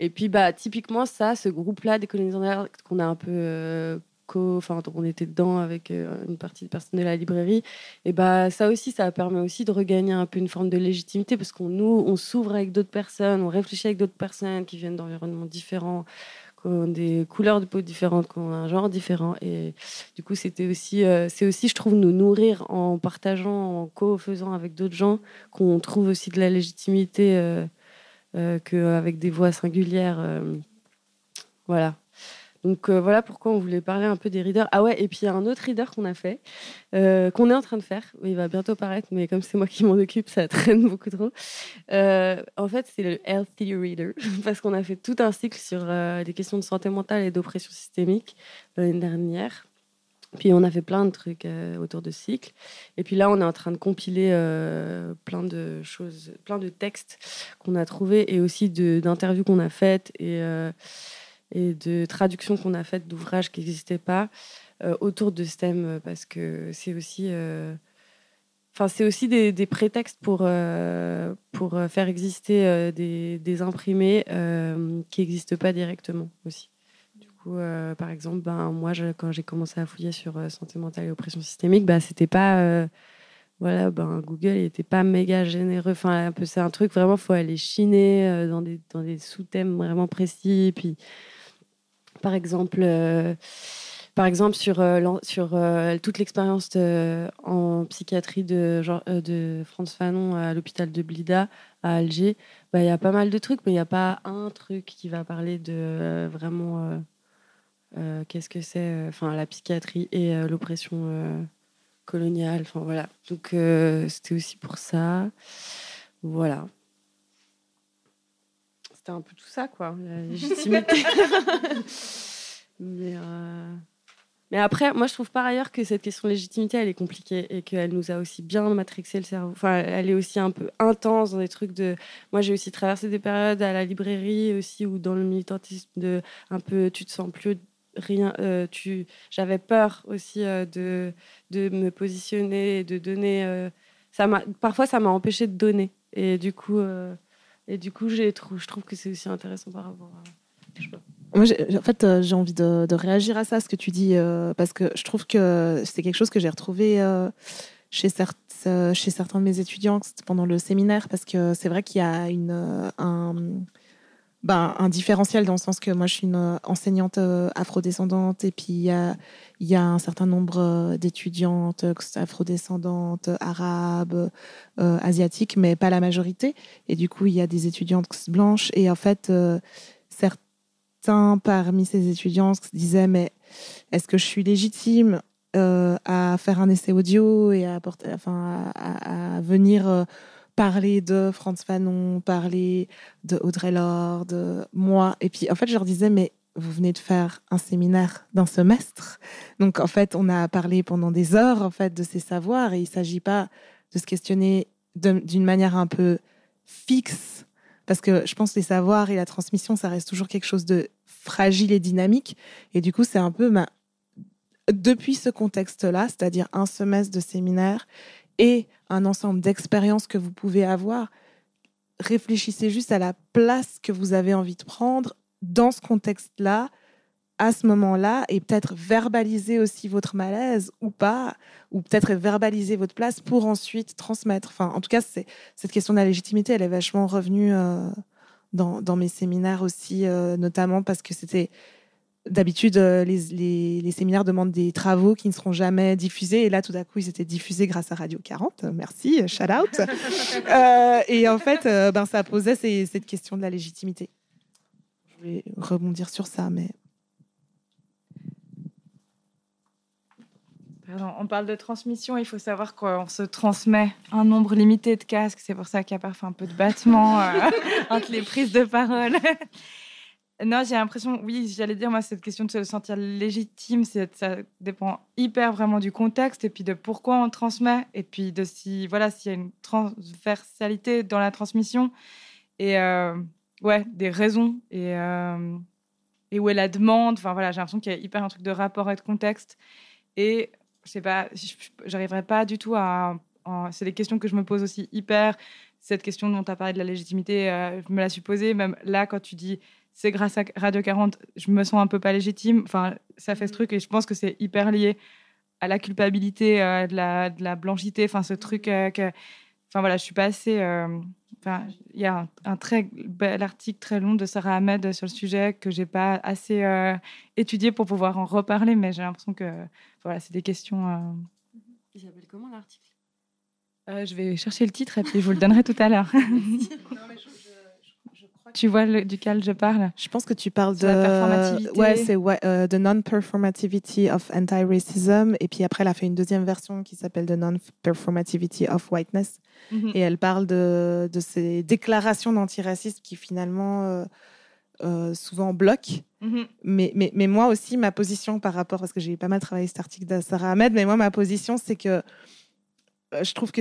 et puis bah, typiquement, ça, ce groupe-là des colonisateurs qu'on a un peu. Co- Enfin, on était dedans avec euh, une partie des personnes de la librairie. Et bah, ça aussi, ça permet aussi de regagner un peu une forme de légitimité parce qu'on nous, on s'ouvre avec d'autres personnes, on réfléchit avec d'autres personnes qui viennent d'environnements différents, qui ont des couleurs de peau différentes, qui ont un genre différent. Et du coup, c'était aussi, euh, c'est aussi, je trouve, nous nourrir en partageant, en co-faisant avec d'autres gens, qu'on trouve aussi de la légitimité euh, qu'avec des voix singulières. voilà. Donc euh, voilà pourquoi on voulait parler un peu des readers. Ah ouais, et puis il y a un autre reader qu'on a fait, euh, qu'on est en train de faire. Il va bientôt paraître, mais comme c'est moi qui m'en occupe, ça traîne (laughs) beaucoup trop. Euh, en fait, c'est le Healthy Reader, (laughs) parce qu'on a fait tout un cycle sur des questions de santé mentale et d'oppression systémique l'année dernière. Puis on a fait plein de trucs autour de ce cycle. Et puis là, on est en train de compiler plein de choses, plein de textes qu'on a trouvés et aussi d'interviews qu'on a faites et, et de traductions qu'on a faites d'ouvrages qui n'existaient pas euh, autour de ce thème euh, parce que c'est aussi. euh, Enfin, c'est aussi des, prétextes pour, pour faire exister des, imprimés qui n'existent pas directement aussi. Du coup, par exemple, ben, moi, quand j'ai commencé à fouiller sur santé mentale et oppression systémique, bah, c'était pas. voilà, ben, Google n'était pas méga généreux. Enfin, c'est un truc vraiment, faut aller chiner dans des, dans des sous-thèmes vraiment précis. Puis, par exemple, euh, par exemple sur, euh, sur euh, toute l'expérience en psychiatrie de, de Franz Fanon à l'hôpital de Blida à Alger, bah, il y a pas mal de trucs, mais il n'y a pas un truc qui va parler de vraiment qu'est-ce que c'est, enfin la psychiatrie et l'oppression coloniale. Enfin voilà. Donc c'était aussi pour ça. Voilà. C'était un peu tout ça, quoi, la (laughs) légitimité. mais, euh, mais après, moi, je trouve par ailleurs que cette question de légitimité, elle est compliquée et qu'elle nous a aussi bien matrixé le cerveau. Enfin, elle est aussi un peu intense dans des trucs de. Moi, j'ai aussi traversé des périodes à la librairie aussi ou dans le militantisme de un peu, tu te sens plus rien. euh, tu, j'avais peur aussi euh, de de me positionner, et de donner. ça parfois ça m'a empêché de donner et du coup euh, et du coup je trouve que c'est aussi intéressant par rapport à. Moi, en fait, euh, j'ai envie de, réagir à ça, ce que tu dis, euh, parce que je trouve que c'est quelque chose que j'ai retrouvé euh, chez, chez certains de mes étudiants pendant le séminaire, parce que c'est vrai qu'il y a une, un, ben, un différentiel dans le sens que moi, je suis une euh, enseignante euh, afrodescendante, et puis il y a, un certain nombre euh, d'étudiantes afrodescendantes, arabes, asiatiques, mais pas la majorité. Et du coup, il y a des étudiantes blanches, et en fait, certains parmi ces étudiants se disaient mais est-ce que je suis légitime à faire un essai audio et à, apporter, enfin, à, venir parler de Franz Fanon, parler de Audrey Lorde, de moi. Et puis en fait, je leur disais mais vous venez de faire un séminaire d'un semestre. Donc en fait, on a parlé pendant des heures en fait de ces savoirs et il s'agit pas de se questionner d'une manière un peu fixe parce que je pense que les savoirs et la transmission, ça reste toujours quelque chose de fragile et dynamique. Et du coup, c'est un peu ma... depuis ce contexte-là, c'est-à-dire un semestre de séminaire et un ensemble d'expériences que vous pouvez avoir, réfléchissez juste à la place que vous avez envie de prendre dans ce contexte-là, à ce moment-là, et peut-être verbaliser aussi votre malaise ou pas, ou peut-être verbaliser votre place pour ensuite transmettre. Enfin, en tout cas, cette question de la légitimité, elle est vachement revenue euh, dans, dans mes séminaires aussi, euh, notamment parce que c'était d'habitude euh, les, les, les séminaires demandent des travaux qui ne seront jamais diffusés, et là, tout d'un coup, ils étaient diffusés grâce à Radio 40. Merci, shout out. (laughs) Euh, et en fait, euh, ben, ça posait ces- cette question de la légitimité. Je vais rebondir sur ça, mais Pardon, on parle de transmission, il faut savoir qu'on se transmet un nombre limité de casques, c'est pour ça qu'il y a parfois un peu de battement euh, (laughs) entre les prises de parole. Non, j'ai l'impression, oui, j'allais dire, moi, cette question de se sentir légitime, ça dépend hyper vraiment du contexte et puis de pourquoi on transmet et puis de si, voilà, s'il y a une transversalité dans la transmission et euh, ouais, des raisons et, euh, et où est la demande. Enfin voilà, j'ai l'impression qu'il y a hyper un truc de rapport et de contexte. Et je sais pas, j'arriverais pas du tout à. c'est des questions que je me pose aussi hyper. Cette question dont tu as parlé de la légitimité, euh, je me la suis posée. Même là, quand tu dis c'est grâce à Radio 40, je me sens un peu pas légitime. Enfin, ça fait ce truc et je pense que c'est hyper lié à la culpabilité euh, de, la, de la blanchité. Enfin, ce truc euh, que. Enfin, voilà, je suis pas assez. euh, Enfin, il y a un, un très bel article très long de Sarah Ahmed sur le sujet que j'ai pas assez euh, étudié pour pouvoir en reparler, mais j'ai l'impression que voilà, c'est des questions. euh, Il s'appelle comment l'article? Euh, je vais chercher le titre et puis je vous le donnerai tout à l'heure. (laughs) (laughs) tu vois le- duquel je parle? Je pense que tu parles de la performativité. Ouais, c'est euh, The Non-Performativity of Anti-Racism. Et puis après, elle a fait une deuxième version qui s'appelle The Non-Performativity of Whiteness. Mhm. Et elle parle de, de ces déclarations d'antiracisme qui finalement euh, euh, souvent bloquent. Mhm. Mais, mais, mais moi aussi, ma position par rapport, parce que j'ai pas mal travaillé cet article de Sarah Ahmed, mais moi, ma position, c'est que euh, je trouve que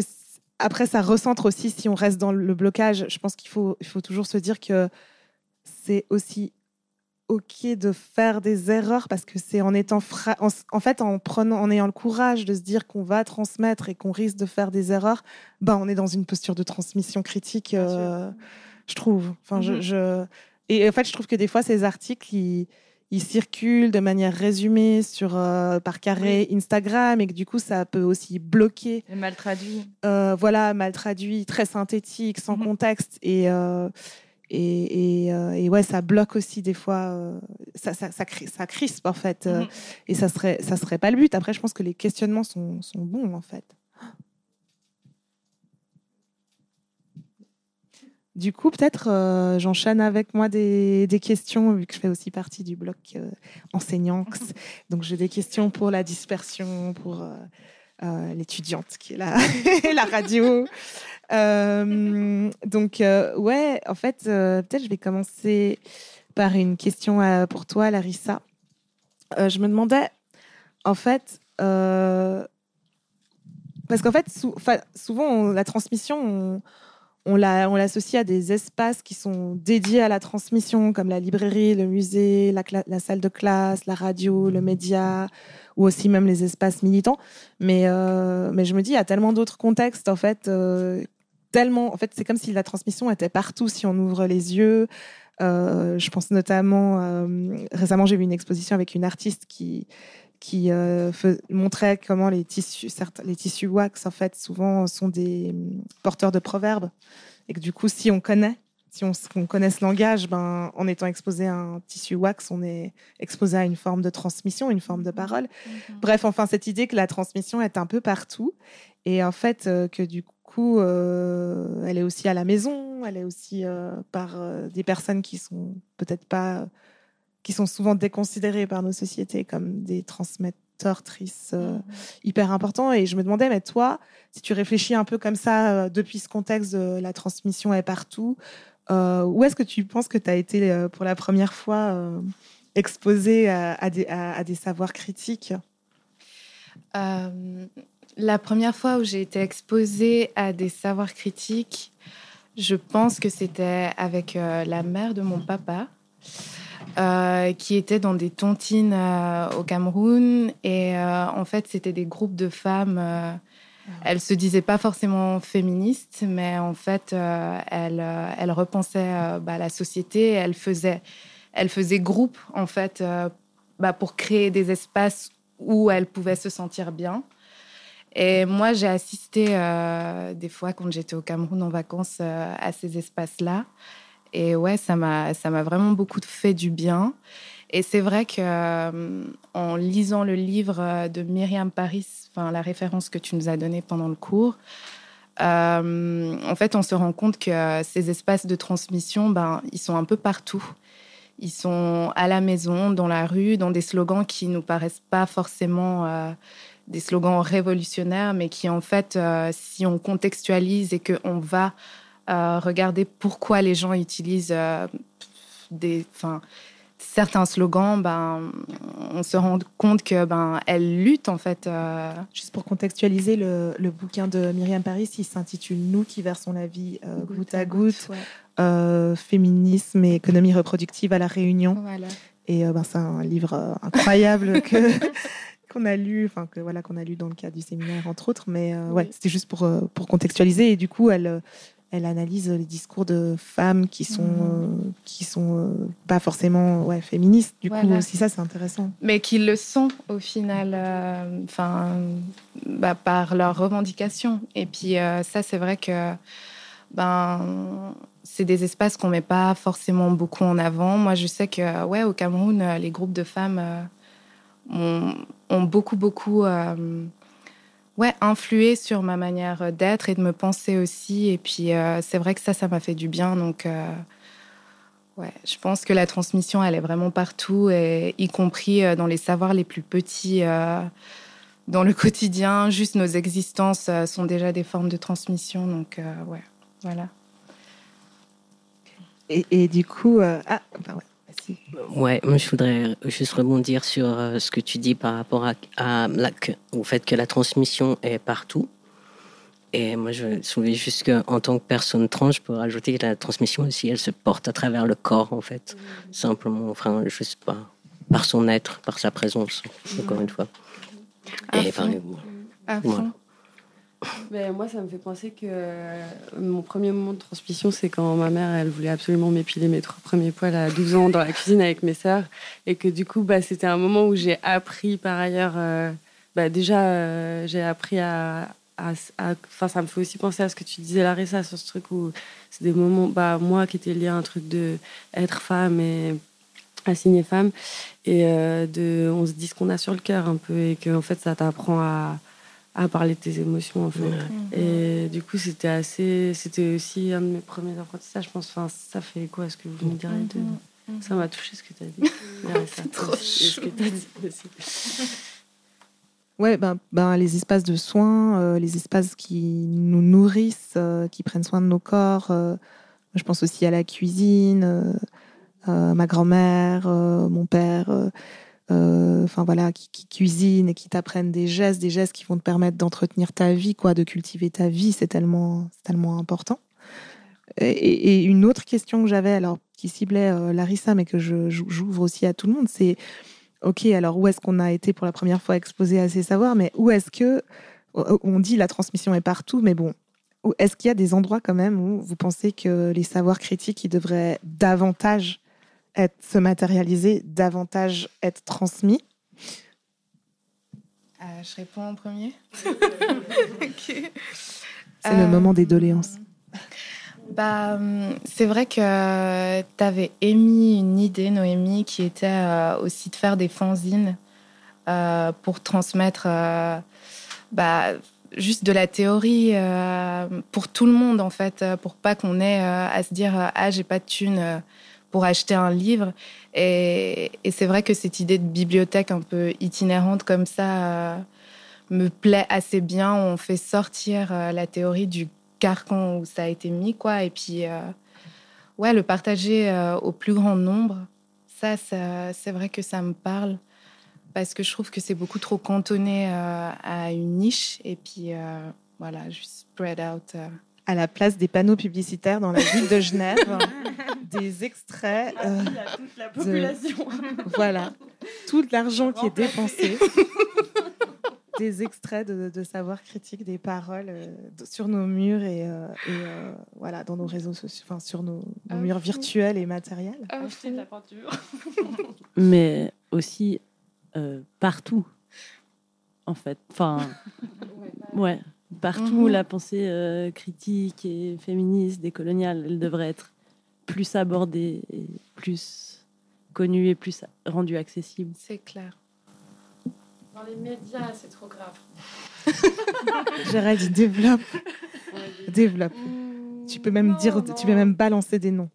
après, ça recentre aussi si on reste dans le blocage. Je pense qu'il faut, il faut toujours se dire que c'est aussi ok de faire des erreurs parce que c'est en étant fra- en, fait en prenant en ayant le courage de se dire qu'on va transmettre et qu'on risque de faire des erreurs ben on est dans une posture de transmission critique euh, je trouve enfin je, Mhm. je- et en fait je trouve que des fois ces articles ils, ils circulent de manière résumée sur euh, par carré Instagram et que du coup ça peut aussi bloquer Et mal traduit. euh, voilà, mal traduit, très synthétique, sans Mhm. contexte. Et, euh, et, et, et ouais, ça bloque aussi des fois, ça, ça, ça, cri- ça crispe en fait. Mhm. Et ça serait, ça serait pas le but. Après, je pense que les questionnements sont, sont bons en fait. Du coup, peut-être euh, j'enchaîne avec moi des, des questions, vu que je fais aussi partie du bloc euh, enseignant. (laughs) Donc, j'ai des questions pour la dispersion, pour euh, euh, l'étudiante qui est là, (laughs) la radio. Donc, ouais, en fait, peut-être je vais commencer par une question pour toi, Larissa. Je me demandais, en fait, parce qu'en fait, sou- souvent, on- la transmission, on, on la- on l'associe à des espaces qui sont dédiés à la transmission, comme la librairie, le musée, la, salle de classe, la radio, le média, ou aussi même les espaces militants. Mais, euh, mais je me dis, il y a tellement d'autres contextes, en fait, euh, tellement, en fait, c'est comme si la transmission était partout si on ouvre les yeux. Euh, je pense notamment, récemment, j'ai vu une exposition avec une artiste qui, qui euh, montrait comment les tissus, certains, les tissus wax, en fait, souvent sont des hum, porteurs de proverbes. Et que du coup, si on connaît, si on, connaît ce langage, ben, en étant exposé à un tissu wax, on est exposé à une forme de transmission, une forme de parole. Bref, enfin, cette idée que la transmission est un peu partout. Et en fait, euh, que du coup, euh, elle est aussi à la maison, elle est aussi euh, par euh, des personnes qui sont peut-être pas qui sont souvent déconsidérés par nos sociétés comme des transmetteurs, trices euh, hyper importants. Et je me demandais, mais toi, si tu réfléchis un peu comme ça, euh, depuis ce contexte de la transmission est partout, euh, où est-ce que tu penses que tu as été pour la première fois exposé à, à des, à- à des savoirs critiques? La première fois où j'ai été exposée à des savoirs critiques, je pense que c'était avec euh, la mère de mon papa, euh, qui était dans des tontines euh, au Cameroun. Et euh, en fait, c'était des groupes de femmes. euh, elles se disaient pas forcément féministes, mais en fait, elles, elles repensaient bah, la société. Elles faisaient, elles faisaient groupe, en fait, bah, pour créer des espaces où elles pouvaient se sentir bien. Et moi, j'ai assisté euh, des fois quand j'étais au Cameroun en vacances euh, à ces espaces-là. Et ouais, ça m'a, vraiment beaucoup fait du bien. Et c'est vrai que euh, en lisant le livre euh, de Myriam Paris, enfin la référence que tu nous as donnée pendant le cours, euh, en fait, on se rend compte que ces espaces de transmission, ben, ils sont un peu partout. Ils sont à la maison, dans la rue, dans des slogans qui nous paraissent pas forcément des slogans révolutionnaires, mais qui en fait, si on contextualise et qu'on va euh, regarder pourquoi les gens utilisent euh, des, enfin, certains slogans, ben, on se rend compte que ben, elles luttent en fait. euh, Juste pour contextualiser, le, le bouquin de Myriam Paris, il s'intitule Nous qui versons la vie euh, goutte, à goutte, euh, féminisme et économie reproductive à la Réunion. Voilà. Et ben, c'est un livre incroyable que (laughs) qu'on a lu, enfin que voilà qu'on a lu dans le cadre du séminaire entre autres, mais euh, ouais, c'était juste pour euh, pour contextualiser et du coup elle elle analyse les discours de femmes qui sont Mhm. euh, qui sont euh, pas forcément ouais féministes. Du coup aussi ça c'est intéressant. mais qui le sont au final, euh, enfin, bah, par leurs revendications. Et puis ça, c'est vrai que ben, c'est des espaces qu'on met pas forcément beaucoup en avant. Moi, je sais que ouais, au Cameroun, les groupes de femmes ont, ont beaucoup, beaucoup ouais, influé sur ma manière d'être et de me penser aussi. Et puis euh, c'est vrai que ça, ça m'a fait du bien. Donc euh, Ouais, je pense que la transmission, elle est vraiment partout, et y compris euh, dans les savoirs les plus petits, euh, dans le (laughs) quotidien. Juste nos existences sont déjà des formes de transmission. Donc, ouais, voilà. Et, et du coup ah enfin, ouais. Ouais, moi je voudrais juste rebondir sur euh, ce que tu dis par rapport à, à la- au fait que la transmission est partout. Et moi je souviens juste qu'en tant que personne trans, je peux rajouter que la transmission aussi, elle se porte à travers le corps en fait. Simplement, enfin, juste pas par son être, par sa présence, encore une fois. À Et fond. enfin, À Voilà. fond. Ben, moi, ça me fait penser que euh, mon premier moment de transmission, c'est quand ma mère, elle voulait absolument m'épiler mes trois premiers poils à 12 ans dans la cuisine avec mes sœurs. Et que du coup, bah, c'était un moment où j'ai appris par ailleurs. euh, bah, déjà, euh, j'ai appris à. Enfin, ça me fait aussi penser à ce que tu disais, Larissa, sur ce truc où c'est des moments. Bah, moi qui étais lié à un truc de être femme et assigner femme. Et de, on se dit ce qu'on a sur le cœur un peu. Et que en fait, ça t'apprend à à parler de tes émotions en fait. Et du coup, c'était assez, c'était aussi un de mes premiers apprentissages, je pense. Enfin, ça fait quoi? Ce que vous me direz de... Ça m'a touché ce que tu as dit. (laughs) Ça trop ce que t'as dit aussi. Ouais, ben, ben, les espaces de soins, euh, les espaces qui nous nourrissent, euh, qui prennent soin de nos corps. euh, je pense aussi à la cuisine, euh, euh, ma grand-mère, euh, mon père, enfin voilà, qui, qui cuisinent et qui t'apprennent des gestes, des gestes qui vont te permettre d'entretenir ta vie, quoi, de cultiver ta vie. C'est tellement, tellement important. Et, et une autre question que j'avais, alors qui ciblait euh, Larissa, mais que j'ouvre aussi à tout le monde, c'est Ok, alors où est-ce qu'on a été pour la première fois exposé à ces savoirs, mais où est-ce que on dit la transmission est partout, mais bon, est-ce qu'il y a des endroits quand même où vous pensez que les savoirs critiques ils devraient davantage être se matérialiser, davantage être transmis Euh, je réponds en premier. (laughs) C'est le Euh, moment des doléances. Bah, hum, c'est vrai que tu avais émis une idée, Noémie, qui était euh, aussi de faire des fanzines euh, pour transmettre euh, bah, juste de la théorie euh, pour tout le monde, en fait, euh, pour pas qu'on ait euh, à se dire euh, Ah, j'ai pas de thune euh, pour acheter un livre. Et, c'est vrai que cette idée de bibliothèque un peu itinérante comme ça euh, me plaît assez bien. On fait sortir euh, la théorie du carcan où ça a été mis, quoi. Et puis, euh, ouais, le partager au plus grand nombre, ça, c'est vrai que ça me parle parce que je trouve que c'est beaucoup trop cantonné à une niche. Et puis, voilà, juste spread out. À la place des panneaux publicitaires dans la ville de Genève, (laughs) des extraits. euh, toute la population. voilà, tout l'argent qui est dépensé. (laughs) des extraits de, de savoir critique, des paroles euh, de- sur nos murs et, euh, et, euh, voilà, dans nos réseaux sociaux, enfin sur nos, nos Ah, murs virtuels et matériels. Acheter de la peinture. (laughs) mais aussi euh, partout, en fait. Enfin, ouais, partout, Mhm. la pensée euh, critique et féministe, décoloniale, elle devrait être plus abordée, et plus connue et plus rendue accessible. C'est clair. Dans les médias, c'est trop grave. (laughs) J'aurais dit développe, développe. Tu peux même Non, dire, non. tu peux même balancer des noms.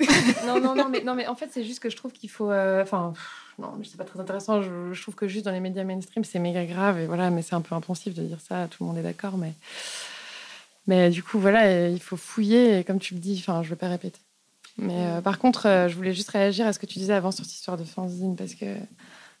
(laughs) non, non, non, mais, non, mais en fait, c'est juste que je trouve qu'il faut. euh, Enfin, non, mais c'est pas très intéressant. Je, trouve que juste dans les médias mainstream, c'est méga grave. Et voilà, mais c'est un peu impensif de dire ça. Tout le monde est d'accord. Mais, mais du coup, voilà, euh, il faut fouiller. Et comme tu le dis, enfin, je vais pas répéter. Mais euh, par contre, je voulais juste réagir à ce que tu disais avant sur cette histoire de fanzine parce que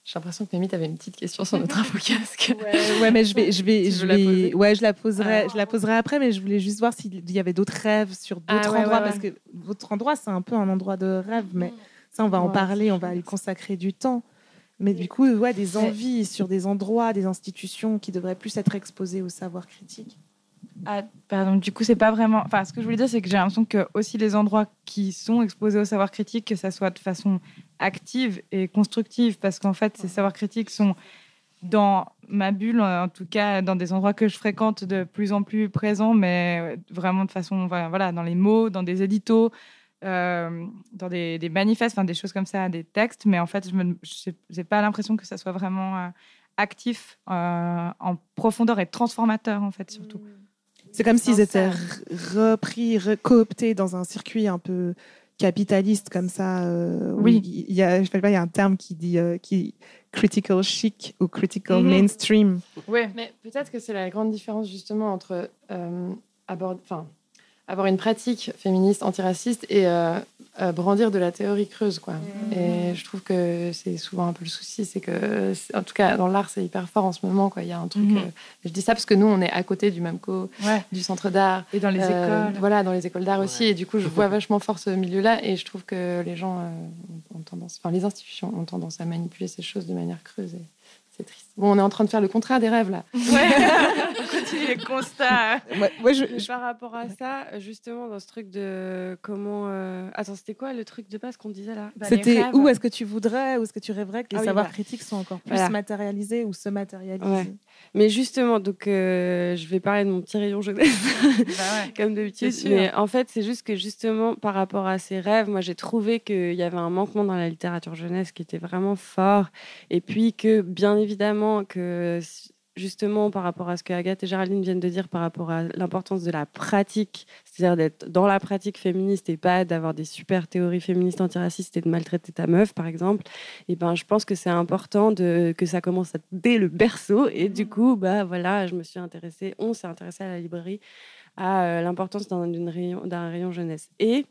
j'ai l'impression que Mimi, t'avais une petite question sur notre (laughs) infocasque. Ouais, ouais, mais je vais, je vais, Tu je la vais, poser ouais, je la poserai, Ah. je la poserai après, mais je voulais juste voir s'il y avait d'autres rêves sur d'autres Ah, ouais, endroits, ouais, parce que votre endroit, c'est un peu un endroit de rêve, mais ça, on va en parler, on va lui consacrer du temps. Mais du coup, ouais, des envies sur des endroits, des institutions qui devraient plus être exposées au savoir critique. Ah, pardon, du coup, c'est pas vraiment. Enfin, ce que je voulais dire, c'est que j'ai l'impression que aussi les endroits qui sont exposés au savoir critique, que ça soit de façon active et constructive, parce qu'en fait, ces savoirs critiques sont dans ma bulle, en tout cas, dans des endroits que je fréquente de plus en plus présents, mais vraiment de façon, voilà, dans les mots, dans des éditos, euh, dans des, des manifestes, enfin des choses comme ça, des textes, mais en fait, je n'ai pas l'impression que ça soit vraiment euh, actif euh, en profondeur et transformateur, en fait, surtout. C'est comme s'ils étaient repris, re- cooptés dans un circuit un peu capitaliste comme ça. euh, Oui. Il y a, je sais pas, il y a un terme qui dit euh, qui critical chic ou critical Mhm. mainstream. Ouais. Mais peut-être que c'est la grande différence justement entre euh, abord- enfin, avoir une pratique féministe antiraciste et euh, brandir de la théorie creuse. Quoi. Et je trouve que c'est souvent un peu le souci, c'est que, en tout cas dans l'art, c'est hyper fort en ce moment. Quoi. Il y a un truc, Mhm. euh, je dis ça parce que nous, on est à côté du MAMCO, Ouais. du centre d'art. Et dans les Euh, écoles. Voilà, dans les écoles d'art aussi. Et du coup, je vois vachement fort ce milieu-là. Et je trouve que les gens euh, ont tendance, enfin, les institutions ont tendance à manipuler ces choses de manière creuse. Et c'est triste. Bon, on est en train de faire le contraire des rêves, là. Ouais. (laughs) On continue les constats. Moi, moi, je, je- par rapport à ça, justement, dans ce truc de comment. euh, Attends, c'était quoi le truc de base qu'on disait là? Bah, c'était où est-ce que tu voudrais, où est-ce que tu rêverais que les Ah oui, savoirs voilà. critiques soient encore plus Voilà. matérialisés ou se matérialisent Ouais. Mais justement, donc euh, je vais parler de mon petit rayon jeunesse. Bah ouais. (laughs) comme d'habitude. Mais en fait, c'est juste que justement, par rapport à ces rêves, moi, j'ai trouvé qu'il y avait un manquement dans la littérature jeunesse qui était vraiment fort. Et puis que, bien évidemment, que justement, par rapport à ce que Agathe et Géraldine viennent de dire par rapport à l'importance de la pratique, c'est-à-dire d'être dans la pratique féministe et pas d'avoir des super théories féministes antiracistes et de maltraiter ta meuf, par exemple, et ben, je pense que c'est important de, que ça commence à- dès le berceau. Et du coup, bah, voilà, je me suis intéressée, on s'est intéressé à la librairie à euh, l'importance d'un rayon, d'un rayon jeunesse. Et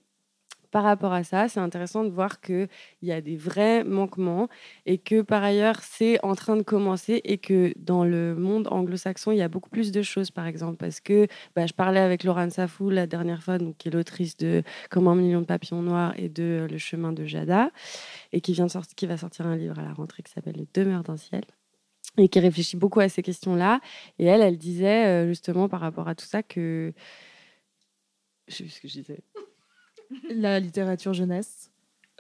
par rapport à ça, c'est intéressant de voir qu'il y a des vrais manquements et que par ailleurs, c'est en train de commencer et que dans le monde anglo-saxon, il y a beaucoup plus de choses, par exemple. Parce que bah, je parlais avec Laurent Safou la dernière fois, donc, qui est l'autrice de Comme un million de papillons noirs et de Le chemin de Jada, et qui, vient de qui va sortir un livre à la rentrée qui s'appelle Le demeure d'un ciel et qui réfléchit beaucoup à ces questions-là. Et elle, elle disait euh, justement par rapport à tout ça que... Je sais plus ce que je disais. La littérature jeunesse.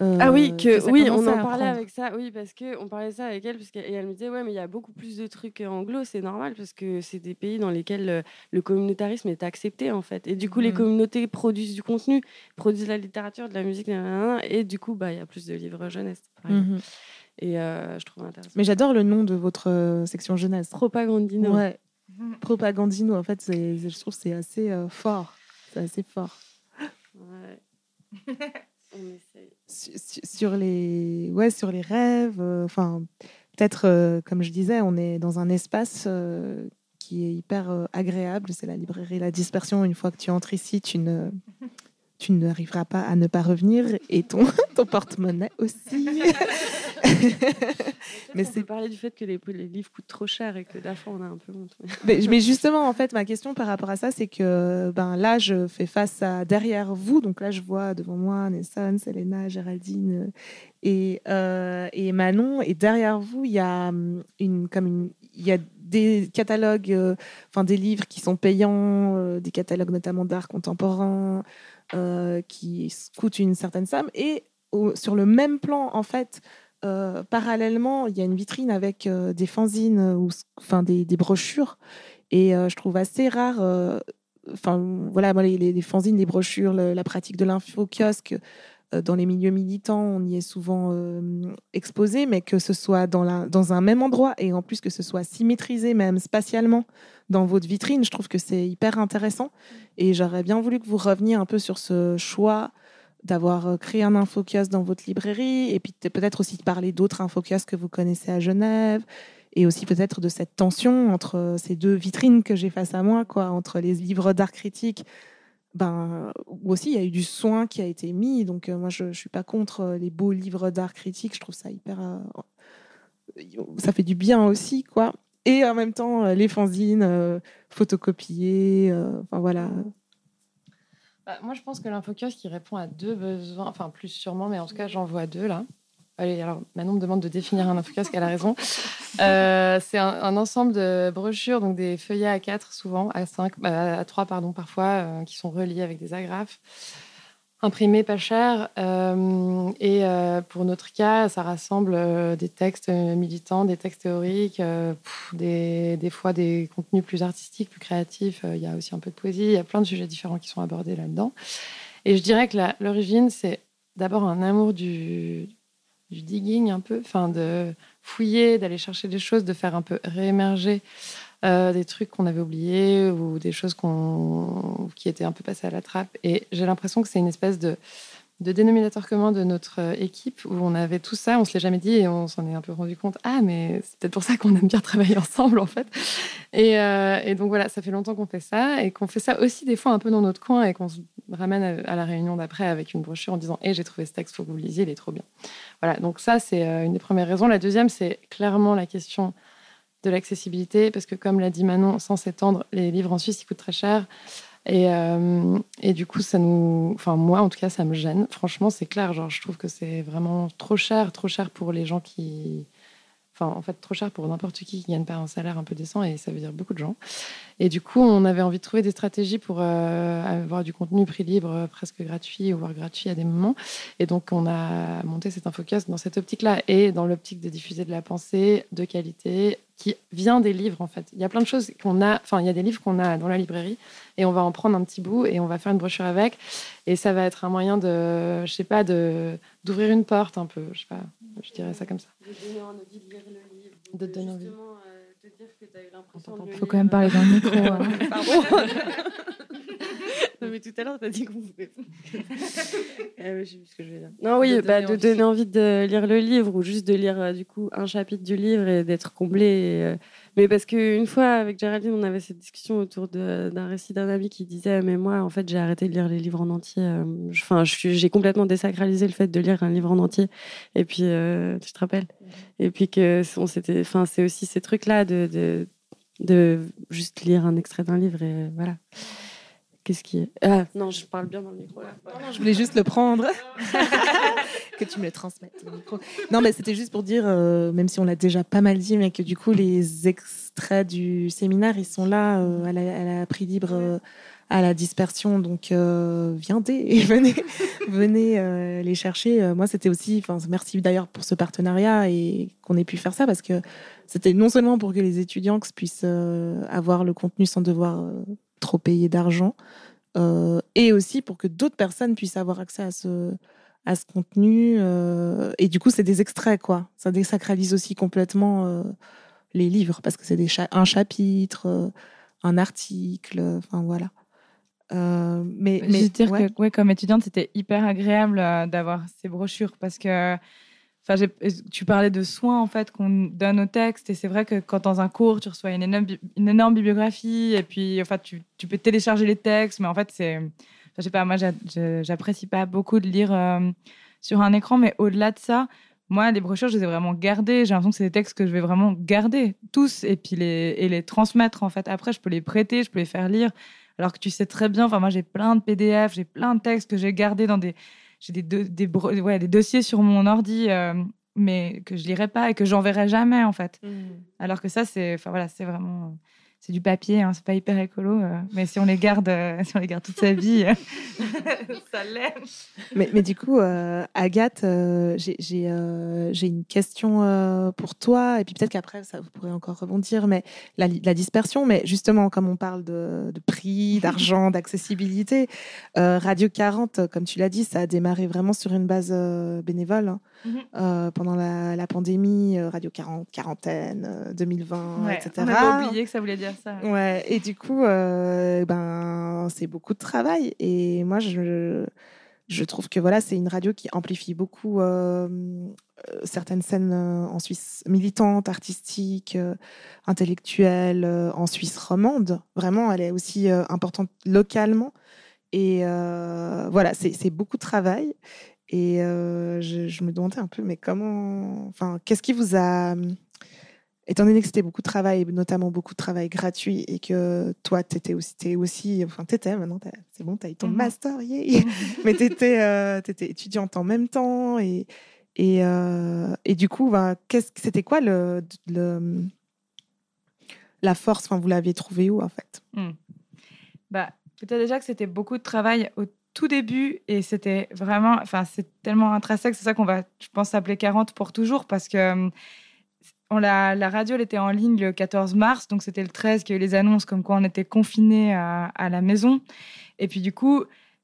Ah oui, euh, que, oui, on en parlait avec ça, oui, parce que on parlait ça avec elle, parce qu'elle- et elle me disait ouais, mais il y a beaucoup plus de trucs anglo, c'est normal parce que c'est des pays dans lesquels le, le communautarisme est accepté en fait, et du coup les Mhm. communautés produisent du contenu, produisent de la littérature, de la musique, et du coup bah il y a plus de livres jeunesse, par exemple. Mhm. et euh, je trouve intéressant. Mais j'adore le nom de votre euh, section jeunesse. Propagandino. Ouais. Propagandino, en fait, je trouve c'est assez euh, fort. C'est assez fort. Ouais. (laughs) Sur les, ouais, sur les rêves, euh, enfin, peut-être, euh, comme je disais, on est dans un espace euh, qui est hyper agréable. C'est la librairie La Dispersion. Une fois que tu entres ici, tu ne, (laughs) tu n'arriveras pas à ne pas revenir et ton, (laughs) ton porte-monnaie aussi. (laughs) (laughs) Mais c'est parler du fait que les, les livres coûtent trop cher et que la fois on a un peu honte. mais, mais justement, en fait, ma question par rapport à ça, c'est que ben, là, je fais face à derrière vous. Donc là, je vois devant moi Nelson, Selena, Géraldine et, euh, et Manon. Et derrière vous, il y a hum, une, comme une, il y a des catalogues, euh, enfin des livres qui sont payants, euh, des catalogues notamment d'art contemporain, qui s- coûtent une certaine somme. Et sur le même plan, en fait, euh, parallèlement, il y a une vitrine avec euh, des fanzines euh, enfin des, brochures. Et euh, je trouve assez rare. euh, Enfin, voilà, les, les, fanzines, les brochures, la pratique de l'info-kiosque, euh, dans les milieux militants, on y est souvent euh, exposé, mais que ce soit dans, la, dans un même endroit et en plus que ce soit symétrisé, même spatialement, dans votre vitrine, je trouve que c'est hyper intéressant. Et j'aurais bien voulu que vous reveniez un peu sur ce choix d'avoir euh, créé un infokiosque dans votre librairie et puis peut-être aussi de parler d'autres infokiosques que vous connaissez à Genève et aussi peut-être de cette tension entre euh, ces deux vitrines que j'ai face à moi, quoi, entre les livres d'art critique, ben, aussi il y a eu du soin qui a été mis. Donc euh, moi, je ne suis pas contre euh, les beaux livres d'art critique, je trouve ça hyper... euh, ça fait du bien aussi, quoi. Et en même temps, les fanzines euh, photocopiées, enfin voilà. Bah, moi, je pense que l'infokiosque, il répond à deux besoins, enfin plus sûrement, mais en tout cas, j'en vois deux là. Allez, alors Manon me demande de définir un infocasque, elle a raison. Euh, c'est un, ensemble de brochures, donc des feuillets à 4 souvent, à 5, à 3 pardon, parfois, euh, qui sont reliés avec des agrafes, imprimés pas cher. euh, et pour notre cas, ça rassemble des textes militants, des textes théoriques, des, des fois des contenus plus artistiques, plus créatifs. Il y a aussi un peu de poésie, il y a plein de sujets différents qui sont abordés là-dedans. Et je dirais que l'origine, c'est d'abord un amour du, du digging un peu, enfin de fouiller, d'aller chercher des choses, de faire un peu réémerger euh, des trucs qu'on avait oubliés ou des choses qui étaient un peu passées à la trappe. Et j'ai l'impression que c'est une espèce de, de dénominateur commun de notre euh, équipe où on avait tout ça, on se l'est jamais dit et on s'en est un peu rendu compte. Ah, mais c'est peut-être pour ça qu'on aime bien travailler ensemble en fait. Et, euh, donc voilà, ça fait longtemps qu'on fait ça et qu'on fait ça aussi des fois un peu dans notre coin et qu'on se ramène à, la réunion d'après avec une brochure en disant Hé, j'ai trouvé ce texte, faut que vous le lisiez, il est trop bien. Voilà, donc ça, c'est euh, une des premières raisons. La deuxième, c'est clairement la question de l'accessibilité, parce que comme l'a dit Manon, sans s'étendre, les livres en Suisse, ils coûtent très cher. Et, euh, et du coup, ça nous. Enfin, moi, en tout cas, ça me gêne. Franchement, c'est clair. Genre, je trouve que c'est vraiment trop cher, trop cher pour les gens qui. Enfin, en fait, trop cher pour n'importe qui qui gagne pas un salaire un peu décent, et ça veut dire beaucoup de gens. Et du coup, on avait envie de trouver des stratégies pour euh, avoir du contenu prix libre, euh, presque gratuit, ou voire gratuit à des moments. Et donc, on a monté cet infocast dans cette optique-là, et dans l'optique de diffuser de la pensée de qualité qui vient des livres, en fait. Il y a plein de choses qu'on a, enfin, il y a des livres qu'on a dans la librairie, et on va en prendre un petit bout, et on va faire une brochure avec, et ça va être un moyen de, je sais pas, de d'ouvrir une porte un peu, je sais pas, je dirais ça comme ça. De donner envie de lire le livre. De te donner envie. Euh, te dire que tu as eu l'impression de le Faut quand même parler dans le micro. hein. (laughs) (laughs) Non, mais tout à l'heure, tu as dit qu'on pouvait. (laughs) Euh, je sais plus ce que je vais dire. Non, oui, De bah, donner de envie. donner envie de lire le livre ou juste de lire euh, du coup un chapitre du livre et d'être comblé. et, euh, Mais parce qu'une fois, avec Géraldine, on avait cette discussion autour d'un récit d'un ami qui disait Mais moi, en fait, j'ai arrêté de lire les livres en entier. euh, Enfin, j'ai complètement désacralisé le fait de lire un livre en entier. Et puis, tu te rappelles? Et puis que on s'était. Enfin, c'est aussi ces trucs-là de, de, de juste lire un extrait d'un livre et voilà. Qu'est-ce qui est Ah, non, je parle bien dans le micro là. Je voulais juste le prendre. (laughs) que tu me le transmettes. micro. Non, mais c'était juste pour dire, euh, même si on l'a déjà pas mal dit, mais que du coup, les extraits du séminaire, ils sont là euh, à, la, à la prix libre, euh, à la dispersion. Donc, euh, viendez (laughs) et venez, venez euh, les chercher. Moi, c'était aussi, enfin, merci d'ailleurs pour ce partenariat et qu'on ait pu faire ça parce que c'était non seulement pour que les étudiants puissent euh, avoir le contenu sans devoir euh, trop payer d'argent, euh, et aussi pour que d'autres personnes puissent avoir accès à ce, à ce contenu. euh, et du coup, c'est des extraits, quoi. Ça désacralise aussi complètement euh, les livres, parce que c'est cha- un chapitre, un article, enfin voilà. Mais, mais Juste dire ouais. que ouais, comme étudiante, c'était hyper agréable d'avoir ces brochures parce que tu parlais de soins en fait qu'on donne au texte et c'est vrai que quand dans un cours tu reçois une énorme, une énorme bibliographie et puis enfin, tu, tu peux télécharger les textes, mais en fait c'est, enfin, je sais pas, moi j'apprécie pas beaucoup de lire euh, sur un écran, mais au-delà de ça. Moi, les brochures, je les ai vraiment gardées. J'ai l'impression que c'est des textes que je vais vraiment garder tous et puis les, et les transmettre en fait. Après, je peux les prêter, je peux les faire lire. Alors que tu sais très bien, enfin moi j'ai plein de PDF, j'ai plein de textes que j'ai gardés dans des, j'ai des, do- des, ouais, des dossiers sur mon ordi, euh, mais que je lirai pas et que j'enverrai jamais en fait. Alors que ça c'est, voilà, c'est vraiment, c'est du papier, hein, c'est pas hyper écolo, euh, mais si on les garde, euh, si on les garde toute sa vie, euh, (laughs) ça l'est. Mais, mais du coup, euh, Agathe, euh, j'ai euh, une question euh, pour toi, et puis peut-être qu'après, ça vous pourrez encore rebondir, mais la, dispersion, mais justement, comme on parle de, de prix, (laughs) d'argent, d'accessibilité, euh, Radio 40, comme tu l'as dit, ça a démarré vraiment sur une base euh, bénévole. hein. Mhm. Euh, pendant la, la pandémie, euh, Radio 40, quarantaine, euh, 2020, Ouais, etc. on avait oublié que ça voulait dire Ouais, et du coup, euh, ben, c'est beaucoup de travail. Et moi, je, je trouve que voilà, c'est une radio qui amplifie beaucoup euh, euh, certaines scènes en Suisse militantes, artistiques, intellectuelles, en Suisse romande. Vraiment, elle est aussi importante localement. Et voilà, c'est beaucoup de travail. Et je, je me demandais un peu, mais comment, enfin, qu'est-ce qui vous a étant donné que c'était beaucoup de travail, notamment beaucoup de travail gratuit, et que toi, tu étais aussi, t'es aussi, enfin, t'étais maintenant, c'est bon, tu as eu ton Mhm. master, yeah. (laughs) mais tu étais, étudiante en même temps, et, Et, euh, et du coup, ben, qu'est-ce que c'était quoi le, le- la force Enfin, vous l'aviez trouvé où en fait? Hmm. Bah, peut-être déjà que c'était beaucoup de travail au tout début et c'était vraiment, enfin, c'est tellement intrinsèque, c'est ça qu'on va, je pense, s'appeler 40 pour toujours parce que on la, radio, elle était en ligne le 14 mars, donc c'était le 13 qu'il y a eu les annonces comme quoi on était confinés à, à la maison. Et puis du coup,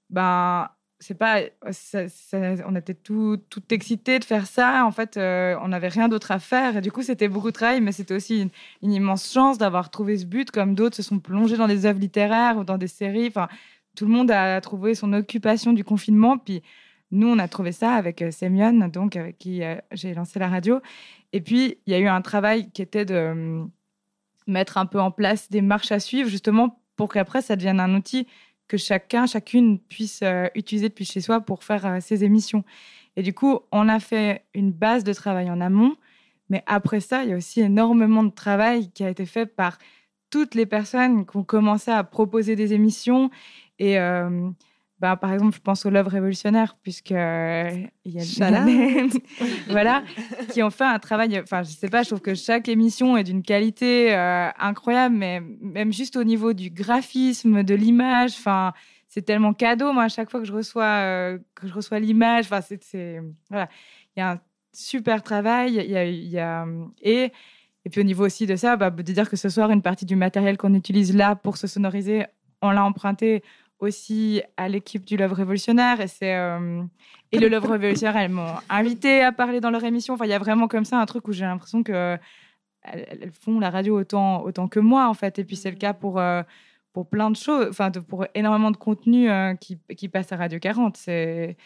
ben, c'est pas, ça- ça- on était tout, tout excités de faire ça. En fait, euh, on n'avait rien d'autre à faire. Et du coup, c'était beaucoup de travail, mais c'était aussi une, une immense chance d'avoir trouvé ce but, comme d'autres se sont plongés dans des œuvres littéraires ou dans des séries. Enfin, tout le monde a trouvé son occupation du confinement. Puis nous, on a trouvé ça avec euh, Semyon, donc avec qui euh, j'ai lancé la radio. Et puis, il y a eu un travail qui était de euh, mettre un peu en place des marches à suivre, justement pour qu'après, ça devienne un outil que chacun, chacune puisse euh, utiliser depuis chez soi pour faire ses émissions. Et du coup, on a fait une base de travail en amont, mais après ça, il y a aussi énormément de travail qui a été fait par toutes les personnes qui ont commencé à proposer des émissions. Et bah, par exemple, je pense aux Love Révolutionnaires, puisque euh, il y a Shout (laughs) voilà, qui ont fait un travail. Enfin, je sais pas, je trouve que chaque émission est d'une qualité euh, incroyable, mais même juste au niveau du graphisme, de l'image, enfin, c'est tellement cadeau. Moi, à chaque fois que je reçois euh, que je reçois l'image, enfin, c'est voilà, il y a un super travail. Il y a, il y a et et puis au niveau aussi de ça, bah, de dire que ce soir, une partie du matériel qu'on utilise là pour se sonoriser, on l'a emprunté aussi à l'équipe du Love Révolutionnaire. Et, c'est, euh, et le Love Révolutionnaire, elles m'ont invité à parler dans leur émission. Enfin, il y a vraiment comme ça un truc où j'ai l'impression que elles, elles font la radio autant, autant que moi, en fait. Et puis c'est le cas pour, euh, pour plein de choses, enfin, de- pour énormément de contenu euh, qui, qui passe à Radio 40. C'est,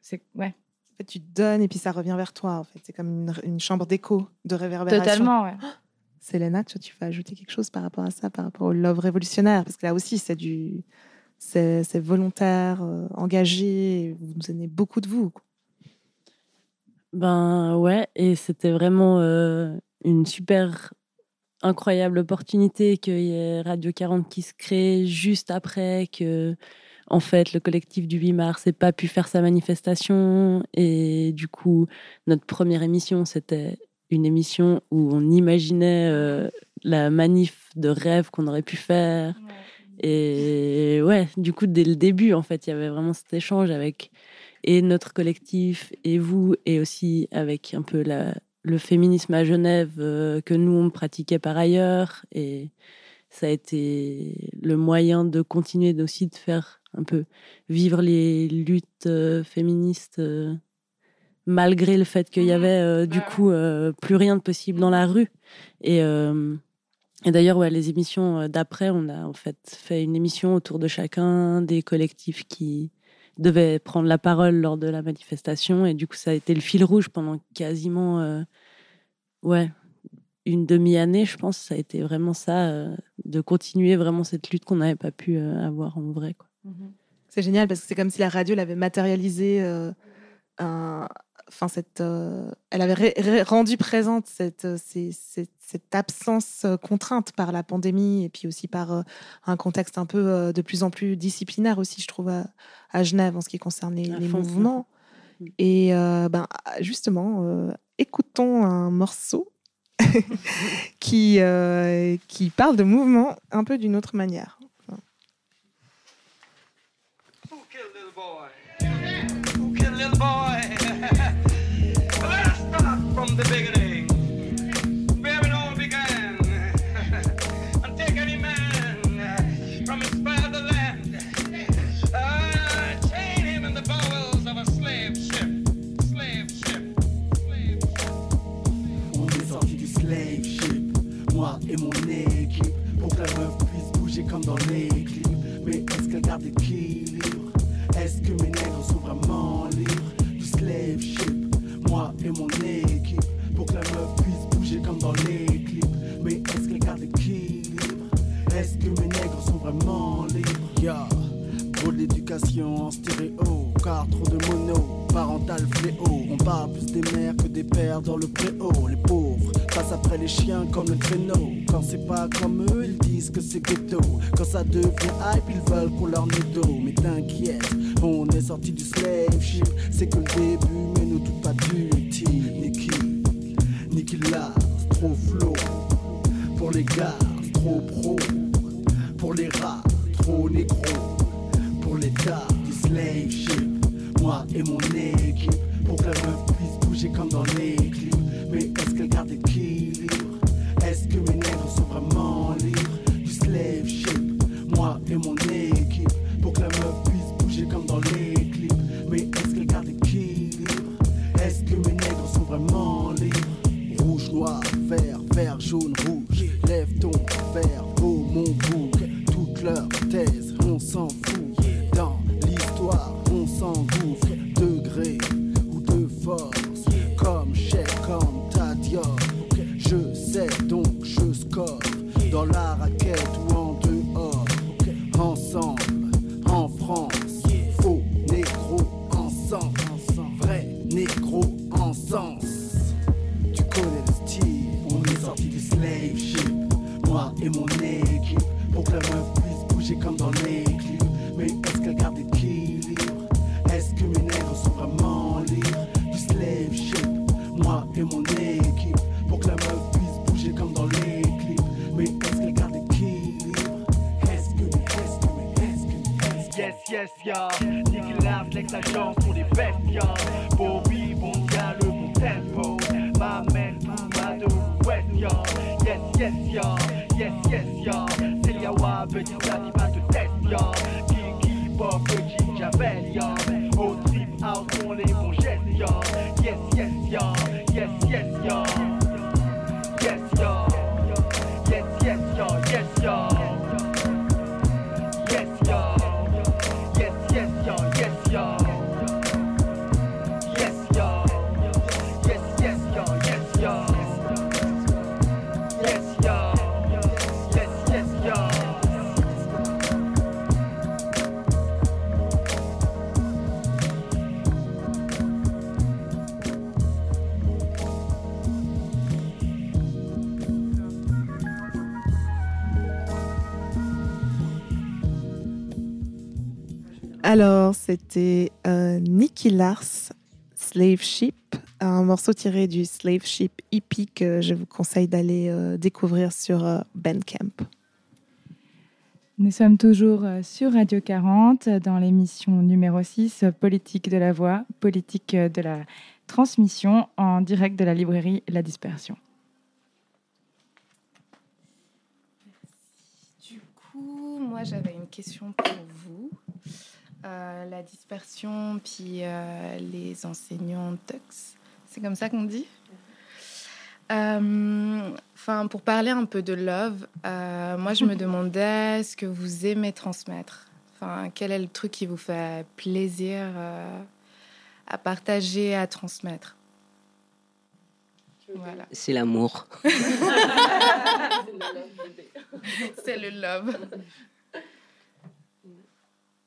c'est, ouais. En fait, tu donnes et puis ça revient vers toi. En fait, c'est comme une, une chambre d'écho, de réverbération. Totalement, ouais. Selena, tu, tu vas ajouter quelque chose par rapport à ça, par rapport au love révolutionnaire, parce que là aussi, c'est du, c'est c'est volontaire, euh, engagé. Vous nous donnez beaucoup de vous. quoi. Ben ouais, et c'était vraiment euh, une super incroyable opportunité qu'il y ait Radio 40 qui se crée juste après que, en fait, le collectif du 8 mars n'ait pas pu faire sa manifestation. Et du coup, notre première émission, c'était une émission où on imaginait euh, la manif de rêve qu'on aurait pu faire. Et ouais, du coup, dès le début, en fait, il y avait vraiment cet échange avec et notre collectif et vous, et aussi avec un peu la, le féminisme à Genève euh, que nous, on pratiquait par ailleurs. Et ça a été le moyen de continuer aussi de faire un peu vivre les luttes euh, féministes euh, malgré le fait qu'il y avait euh, du coup plus rien de possible dans la rue. Et, et d'ailleurs, ouais, les émissions euh, d'après, on a en fait fait une émission autour de chacun des collectifs qui devaient prendre la parole lors de la manifestation. Et du coup, ça a été le fil rouge pendant quasiment, euh, ouais, une demi-année, je pense. Ça a été vraiment ça, euh, de continuer vraiment cette lutte qu'on n'avait pas pu avoir en vrai. Quoi. C'est génial parce que c'est comme si la radio l'avait matérialisé, enfin cette, elle avait rendu présente cette, ces- cette, cette absence euh, contrainte par la pandémie et puis aussi par euh, un contexte un peu euh, de plus en plus disciplinaire aussi, je trouve, à, à Genève en ce qui concerne les, mouvements. Et euh, ben, justement, euh, écoutons un morceau (laughs) qui, euh, qui parle de mouvement un peu d'une autre manière. Who killed little boy? (laughs) Who (laughs) moi et mon équipe, pour que la meuf puisse bouger comme dans les clips. Mais est-ce qu'elle garde l'équilibre? Est-ce que mes nègres sont vraiment libres? Du slave ship, moi et mon équipe, pour que la meuf puisse bouger comme dans les clips. Mais est-ce qu'elle garde l'équilibre? Est-ce que mes nègres sont vraiment libres? Yeah. Trop d'éducation en stéréo, car trop de mono, parental fléau. On parle plus des mères que des pères dans le préau. Les pauvres passent après les chiens comme le traîneau. Quand c'est pas comme eux, ils disent que c'est ghetto. Quand ça devient hype, ils veulent qu'on leur dos. Mais t'inquiète, on est sorti du slave ship. C'est que le début, mais nous tout pas d'utile. Niki, Niki Lars, trop flow. Pour les gars, trop pro. Pour les rats, trop négro. L'état du slave ship. Moi et mon équipe. Pour que la meuf puisse bouger comme dans les clips. Mais Alors, c'était euh, Nicky Lars, Slave Ship, un morceau tiré du Slave Ship EP que je vous conseille d'aller euh, découvrir sur euh, Bandcamp. Nous sommes toujours euh, sur Radio 40 dans l'émission numéro 6, euh, Politique de la voix, politique euh, de la transmission, en direct de la librairie La Dispersion. Du coup, moi j'avais une question pour vous. Euh, la dispersion, puis euh, les enseignants TUX, c'est comme ça qu'on dit? Euh, Enfin, pour parler un peu de love, euh, moi je me (laughs) demandais ce que vous aimez transmettre. Enfin, quel est le truc qui vous fait plaisir euh, à partager, à transmettre? Voilà. C'est l'amour. (laughs) C'est le love. (laughs)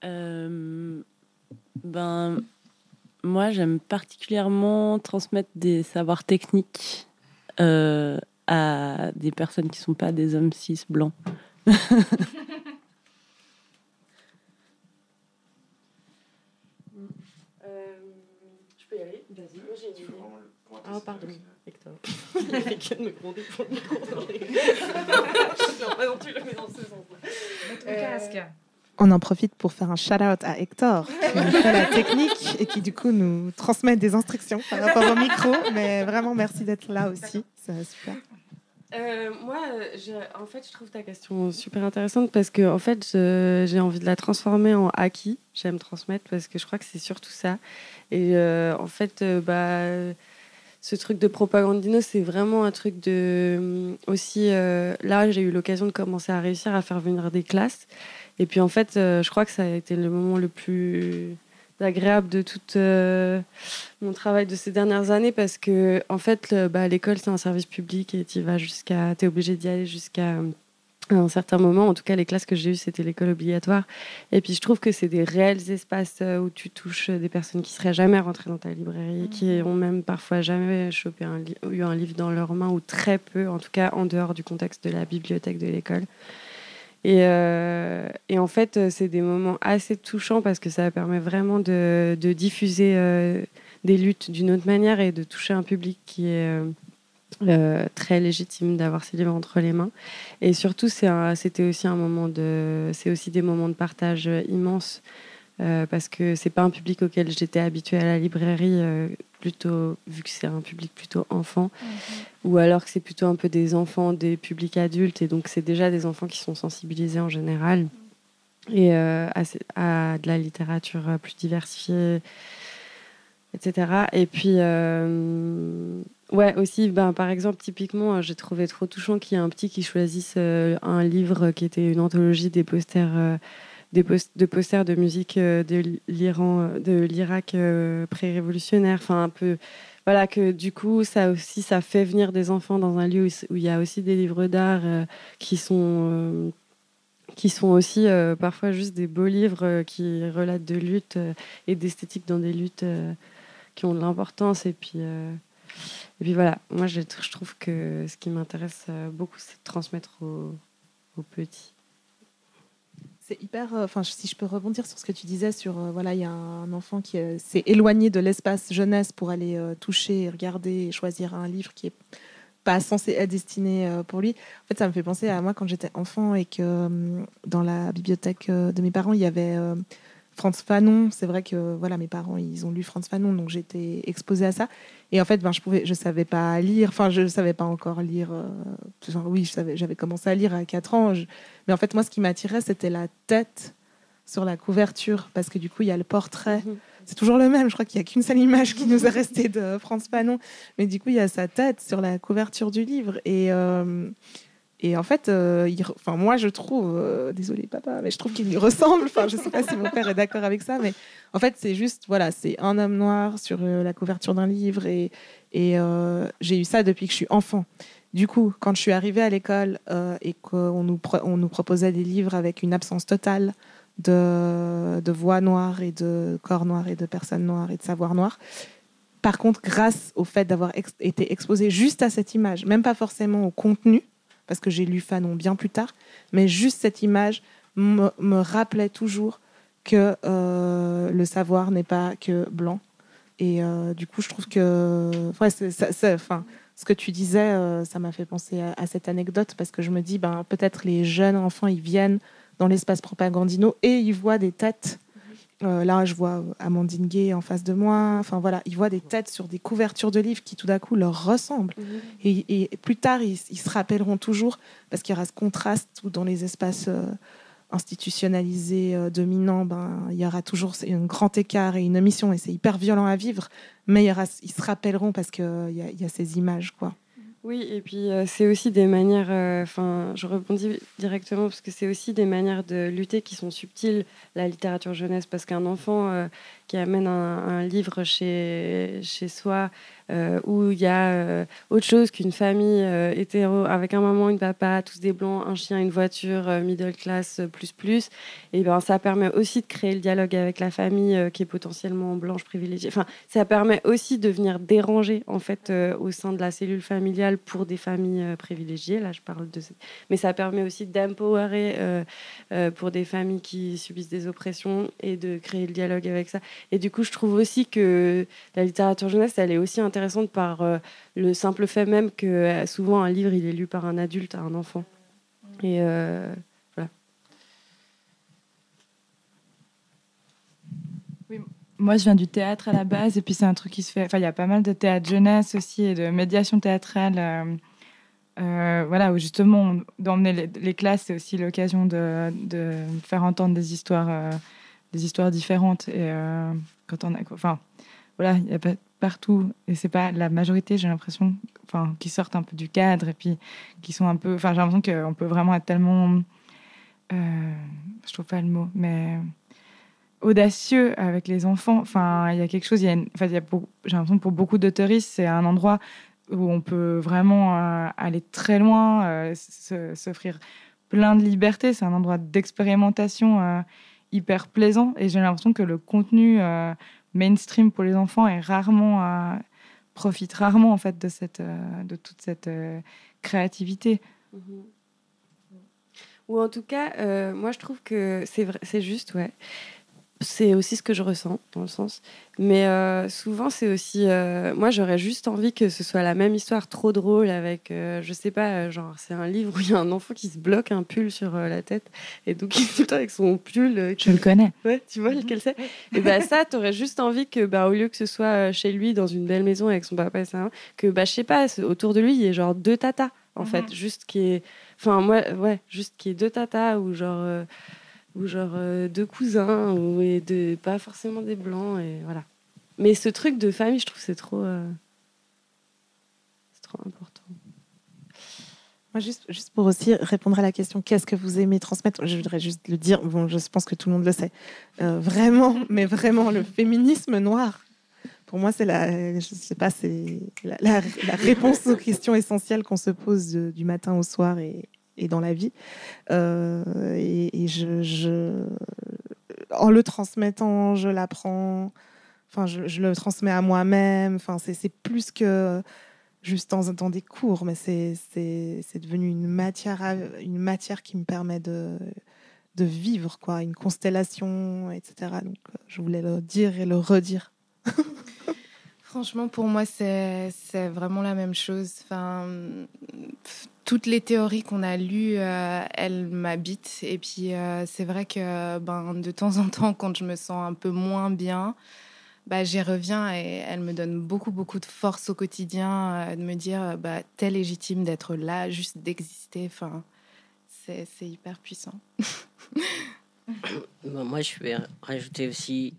Euh, ben, moi, j'aime particulièrement transmettre des savoirs techniques euh, à des personnes qui ne sont pas des hommes cis blancs. (laughs) Je peux y aller? Vas-y, moi j'ai une idée. Ah, pardon, Hector. (laughs) Il a fait que de me gronder pour le micro. Non, non, tu le (laughs) mets dans ce sens-là. On en profite pour faire un shout-out à Hector, qui nous fait la technique et qui du coup nous transmet des instructions par rapport au micro. Mais vraiment, merci d'être là aussi. C'est super. Euh, moi, je- en fait, je trouve ta question super intéressante parce que, en fait, j'ai envie de la transformer en acquis. J'aime transmettre parce que je crois que c'est surtout ça. Et euh, en fait, euh, bah, ce truc de propagandino, c'est vraiment un truc de aussi. euh, là, j'ai eu l'occasion de commencer à réussir à faire venir des classes. Et puis, en fait, euh, je crois que ça a été le moment le plus agréable de tout euh, mon travail de ces dernières années parce que en fait le- bah, l'école c'est un service public et tu vas jusqu'à tu es obligé d'y aller jusqu'à à un certain moment. En tout cas, les classes que j'ai eues, c'était l'école obligatoire. Et puis, je trouve que c'est des réels espaces euh, où tu touches des personnes qui seraient jamais rentrées dans ta librairie, qui ont même parfois jamais chopé un li- eu un livre dans leurs mains, ou très peu, en tout cas en dehors du contexte de la bibliothèque de l'école. Et, euh, et en fait, euh, c'est des moments assez touchants parce que ça permet vraiment de, diffuser euh, des luttes d'une autre manière et de toucher un public qui est très légitime d'avoir ces livres entre les mains. Et surtout, c'était aussi un moment de, c'est aussi des moments de partage immenses euh, parce que c'est pas un public auquel j'étais habituée à la librairie, euh, plutôt vu que c'est un public plutôt enfant, ou alors que c'est plutôt un peu des enfants, des publics adultes, et donc c'est déjà des enfants qui sont sensibilisés en général. Et euh, à, de la littérature plus diversifiée, etc. Et puis, ouais, aussi, ben, par exemple, typiquement, j'ai trouvé trop touchant qu'il y ait un petit qui choisisse euh, un livre qui était une anthologie des posters, euh, des pos- de posters de musique euh, de l'Iran, euh, de l'Irak euh, pré-révolutionnaire, enfin un peu. Voilà, que du coup, ça aussi, ça fait venir des enfants dans un lieu où, il y a aussi des livres d'art qui sont qui sont aussi parfois juste des beaux livres qui relatent de luttes et d'esthétique dans des luttes qui ont de l'importance. Et puis, et puis voilà, moi je, je trouve que ce qui m'intéresse beaucoup, c'est de transmettre aux petits. C'est hyper. euh, Enfin, si je peux rebondir sur ce que tu disais sur euh, voilà, il y a un enfant qui euh, s'est éloigné de l'espace jeunesse pour aller toucher, regarder, choisir un livre qui est pas censé être destiné pour lui. En fait, ça me fait penser à moi quand j'étais enfant et que dans la bibliothèque de mes parents, il y avait Franz Fanon. C'est vrai que voilà, mes parents, ils ont lu Franz Fanon, donc j'étais exposée à ça. Et en fait, ben, je pouvais, je savais pas lire. Enfin, je savais pas encore lire. euh, genre, oui, je savais, j'avais commencé à lire à 4 ans. je- mais en fait, moi, ce qui m'attirait, c'était la tête sur la couverture, parce que du coup, il y a le portrait. C'est toujours le même. Je crois qu'il n'y a qu'une seule image qui nous est restée de Franz Fanon. Mais du coup, il y a sa tête sur la couverture du livre. Et, euh, et en fait, euh, enfin, moi, je trouve, euh, désolé papa, mais je trouve qu'il lui ressemble. Enfin, je ne sais pas si mon père est d'accord avec ça, mais en fait, c'est juste, voilà, c'est un homme noir sur euh, la couverture d'un livre. Et, euh, j'ai eu ça depuis que je suis enfant. Du coup, quand je suis arrivée à l'école et qu'on nous, nous proposait des livres avec une absence totale de, de voix noires et de corps noirs et de personnes noires et de savoir noir, par contre, grâce au fait d'avoir été exposée juste à cette image, même pas forcément au contenu, parce que j'ai lu Fanon bien plus tard, mais juste cette image me, rappelait toujours que euh, le savoir n'est pas que blanc. Et euh, du coup, je trouve que ce que tu disais, euh, ça m'a fait penser à, à cette anecdote, parce que je me dis, ben, peut-être les jeunes enfants, ils viennent dans l'espace propagandino et ils voient des têtes. Euh, là, je vois Amandine Gay en face de moi. Enfin voilà, ils voient des têtes sur des couvertures de livres qui tout d'un coup leur ressemblent. Et, et plus tard, ils, ils se rappelleront toujours parce qu'il y aura ce contraste où dans les espaces euh, institutionnalisés euh, dominants, ben il y aura toujours un grand écart et une omission et c'est hyper violent à vivre. Mais il y aura, ils se rappelleront parce qu'il y, y a ces images quoi. Oui, et puis euh, c'est aussi des manières, euh, enfin, je rebondis directement parce que c'est aussi des manières de lutter qui sont subtiles, la littérature jeunesse, parce qu'un enfant euh, qui amène un, livre chez, chez soi où il y a euh, autre chose qu'une famille euh, hétéro avec un maman, une papa, tous des blancs, un chien, une voiture, euh, middle class, euh, plus plus, et ben ça permet aussi de créer le dialogue avec la famille euh, qui est potentiellement blanche privilégiée. Enfin, ça permet aussi de venir déranger en fait euh, au sein de la cellule familiale pour des familles euh, privilégiées. Là, je parle de, mais ça permet aussi d'empowerer euh, euh, pour des familles qui subissent des oppressions et de créer le dialogue avec ça. Et du coup, je trouve aussi que la littérature jeunesse, elle est aussi intéressante par euh, le simple fait même que euh, souvent un livre, il est lu par un adulte à un enfant. Et euh, voilà. Moi, je viens du théâtre à la base, et puis c'est un truc qui se fait. Enfin, il y a pas mal de théâtre jeunesse aussi et de médiation théâtrale. voilà, où justement, d'emmener les, classes, c'est aussi l'occasion de, de faire entendre des histoires, des histoires différentes. Et quand on a, enfin, voilà, il y a pas partout, et c'est pas la majorité, j'ai l'impression, enfin, qui sortent un peu du cadre et puis qui sont un peu. Enfin, j'ai l'impression qu'on peut vraiment être tellement. euh, je trouve pas le mot, mais audacieux avec les enfants. Enfin, il y a quelque chose. Il y a, enfin, il y a j'ai l'impression que pour beaucoup d'autoristes, c'est un endroit où on peut vraiment euh, aller très loin, euh, s'offrir plein de liberté, c'est un endroit d'expérimentation hyper plaisant. Et j'ai l'impression que le contenu mainstream pour les enfants est rarement, euh, profite rarement en fait de, cette, euh, de toute cette euh, créativité. Ou en tout cas, moi je trouve que c'est vrai, c'est juste, ouais. C'est aussi ce que je ressens, dans le sens. Mais euh, souvent, c'est aussi. euh, moi, j'aurais juste envie que ce soit la même histoire trop drôle avec, euh, je sais pas, euh, genre, c'est un livre où il y a un enfant qui se bloque un pull sur euh, la tête et donc (laughs) il est tout le temps avec son pull. euh, Je le connais. Ouais, tu vois lequel c'est Et bah ça, t'aurais juste envie que, bah, au lieu que ce soit chez lui dans une belle maison avec son papa et sa maman, que, bah, je sais pas, autour de lui, il y ait genre deux tatas, en fait, juste qui est, enfin moi, ouais, juste qui est deux tatas ou genre, euh, ou genre euh, deux cousins ou et de, pas forcément des blancs et voilà. Mais ce truc de famille, je trouve c'est trop, euh, c'est trop important. Moi, juste, juste pour aussi répondre à la question qu'est-ce que vous aimez transmettre? Je voudrais juste le dire, bon, je pense que tout le monde le sait. Euh, vraiment, (laughs) mais vraiment, le féminisme noir, pour moi, c'est la, je sais pas, c'est la, réponse aux questions essentielles qu'on se pose du matin au soir et, et dans la vie. Euh, et je, en le transmettant, je l'apprends. Enfin, je, le transmets à moi-même. Enfin, c'est plus que juste dans, dans des cours, mais c'est devenu une matière, une matière qui me permet de, de vivre, quoi, une constellation, etc. Donc, je voulais le dire et le redire. (laughs) Franchement, pour moi, c'est vraiment la même chose. Enfin, toutes les théories qu'on a lues, euh, elles m'habitent. Et puis, euh, c'est vrai que ben, de temps en temps, quand je me sens un peu moins bien, bah, j'y reviens et elles me donnent beaucoup, beaucoup de force au quotidien, euh, de me dire, euh, bah, t'es légitime d'être là, juste d'exister. Enfin, c'est c'est hyper puissant. (laughs) Bon, moi, je vais rajouter aussi,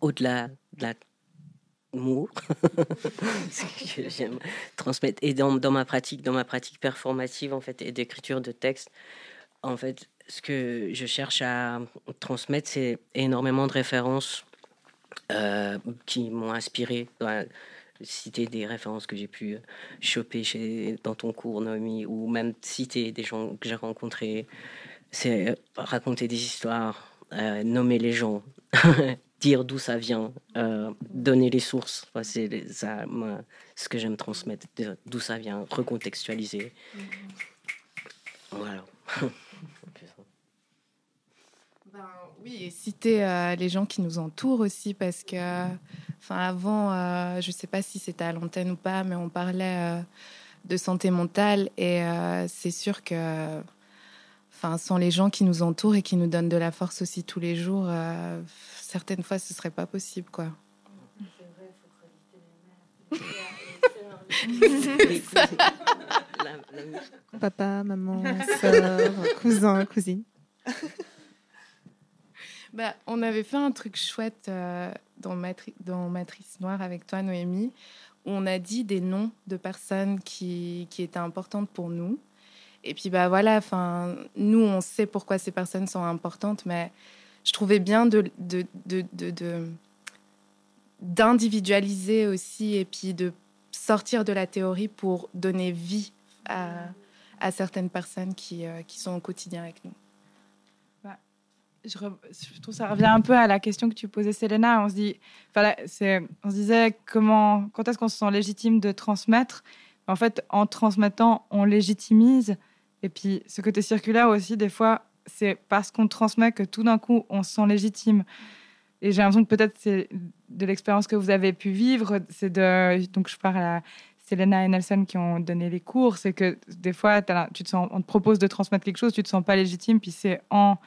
au-delà de la (laughs) que j'aime transmettre, et dans, dans ma pratique, dans ma pratique performative en fait, et d'écriture de texte, en fait, ce que je cherche à transmettre, c'est énormément de références euh, qui m'ont inspiré. Citer des références que j'ai pu choper chez, dans ton cours, Noémie, ou même citer des gens que j'ai rencontrés. C'est raconter des histoires, euh, nommer les gens, (laughs) dire d'où ça vient, euh, donner les sources. Enfin, c'est ça, moi, ce que j'aime transmettre, d'où ça vient, recontextualiser. Voilà. (laughs) Ben, oui, et citer euh, les gens qui nous entourent aussi, parce que, enfin, avant, euh, je ne sais pas si c'était à l'antenne ou pas, mais on parlait euh, de santé mentale, et euh, c'est sûr que, enfin, sans les gens qui nous entourent et qui nous donnent de la force aussi tous les jours, euh, certaines fois, ce serait pas possible, quoi. (laughs) Papa, maman, soeur, cousin, cousine. (laughs) Bah, on avait fait un truc chouette euh, dans, Matri- dans Matrice Noire avec toi, Noémie, où on a dit des noms de personnes qui, qui étaient importantes pour nous. Et puis, bah voilà, enfin, nous, on sait pourquoi ces personnes sont importantes, mais je trouvais bien de, d'individualiser aussi et puis de sortir de la théorie pour donner vie à, certaines personnes qui, euh, qui sont au quotidien avec nous. je, re- je trouve ça revient un peu à la question que tu posais, Selena. On se dit, là, on se disait comment, quand est-ce qu'on se sent légitime de transmettre? En fait, en transmettant, on légitimise. Et puis, ce côté circulaire aussi, des fois, c'est parce qu'on transmet que tout d'un coup, on se sent légitime. Et j'ai l'impression que peut-être c'est de l'expérience que vous avez pu vivre. C'est donc je parle à Selena et Nelson qui ont donné les cours. C'est que des fois, tu te sens, on te propose de transmettre quelque chose, tu te sens pas légitime, puis c'est en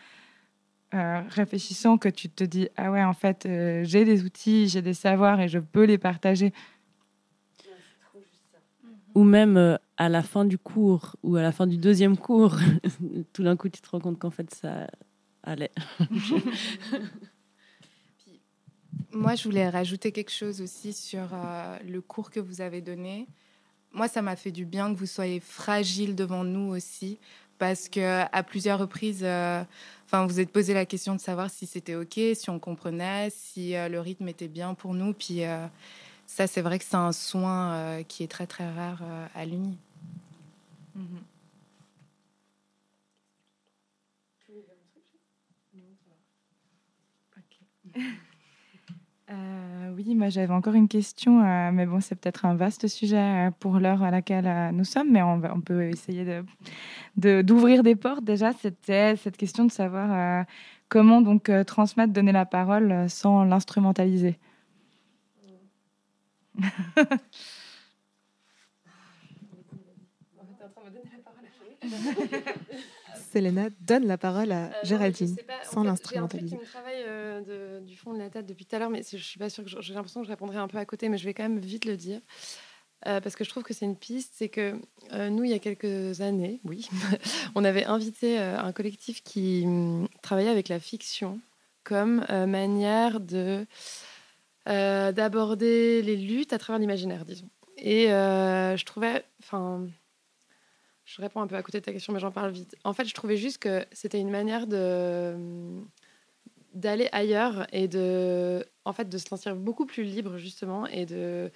euh, réfléchissant que tu te dis ah ouais en fait euh, j'ai des outils j'ai des savoirs et je peux les partager Ou même euh, à la fin du cours ou à la fin du deuxième cours, (laughs) tout d'un coup tu te rends compte qu'en fait ça allait. Moi, je voulais rajouter quelque chose aussi sur euh, le cours que vous avez donné. Moi, ça m'a fait du bien que vous soyez fragile devant nous aussi, parce que à plusieurs reprises, euh, enfin, vous êtes posé la question de savoir si c'était ok, si on comprenait, si euh, le rythme était bien pour nous. Puis euh, ça, c'est vrai que c'est un soin qui est très très rare à l'Uni. Euh, oui, moi j'avais encore une question, euh, mais bon, c'est peut-être un vaste sujet euh, pour l'heure à laquelle nous sommes, mais on, peut essayer de- de- d'ouvrir des portes. Déjà, c'était cette question de savoir comment donc transmettre, donner la parole sans l'instrumentaliser. (laughs) (laughs) Selena donne la parole à Euh, Géraldine, pas, sans fait, j'ai un l'instrumentaliser. truc qui me travaille euh, de- du fond de la tête depuis tout à l'heure, mais c'est- je suis pas sûre que j'ai l'impression que je répondrai un peu à côté, mais je vais quand même vite le dire. Euh, parce que je trouve que c'est une piste, c'est que euh, nous, il y a quelques années, oui, (laughs) on avait invité un collectif qui hum, travaillait avec la fiction comme manière de d'aborder les luttes à travers l'imaginaire, disons. Et je trouvais, enfin, je réponds un peu à côté de ta question, mais j'en parle vite. En fait, je trouvais juste que c'était une manière de d'aller ailleurs et de, en fait, de se sentir beaucoup plus libre justement et de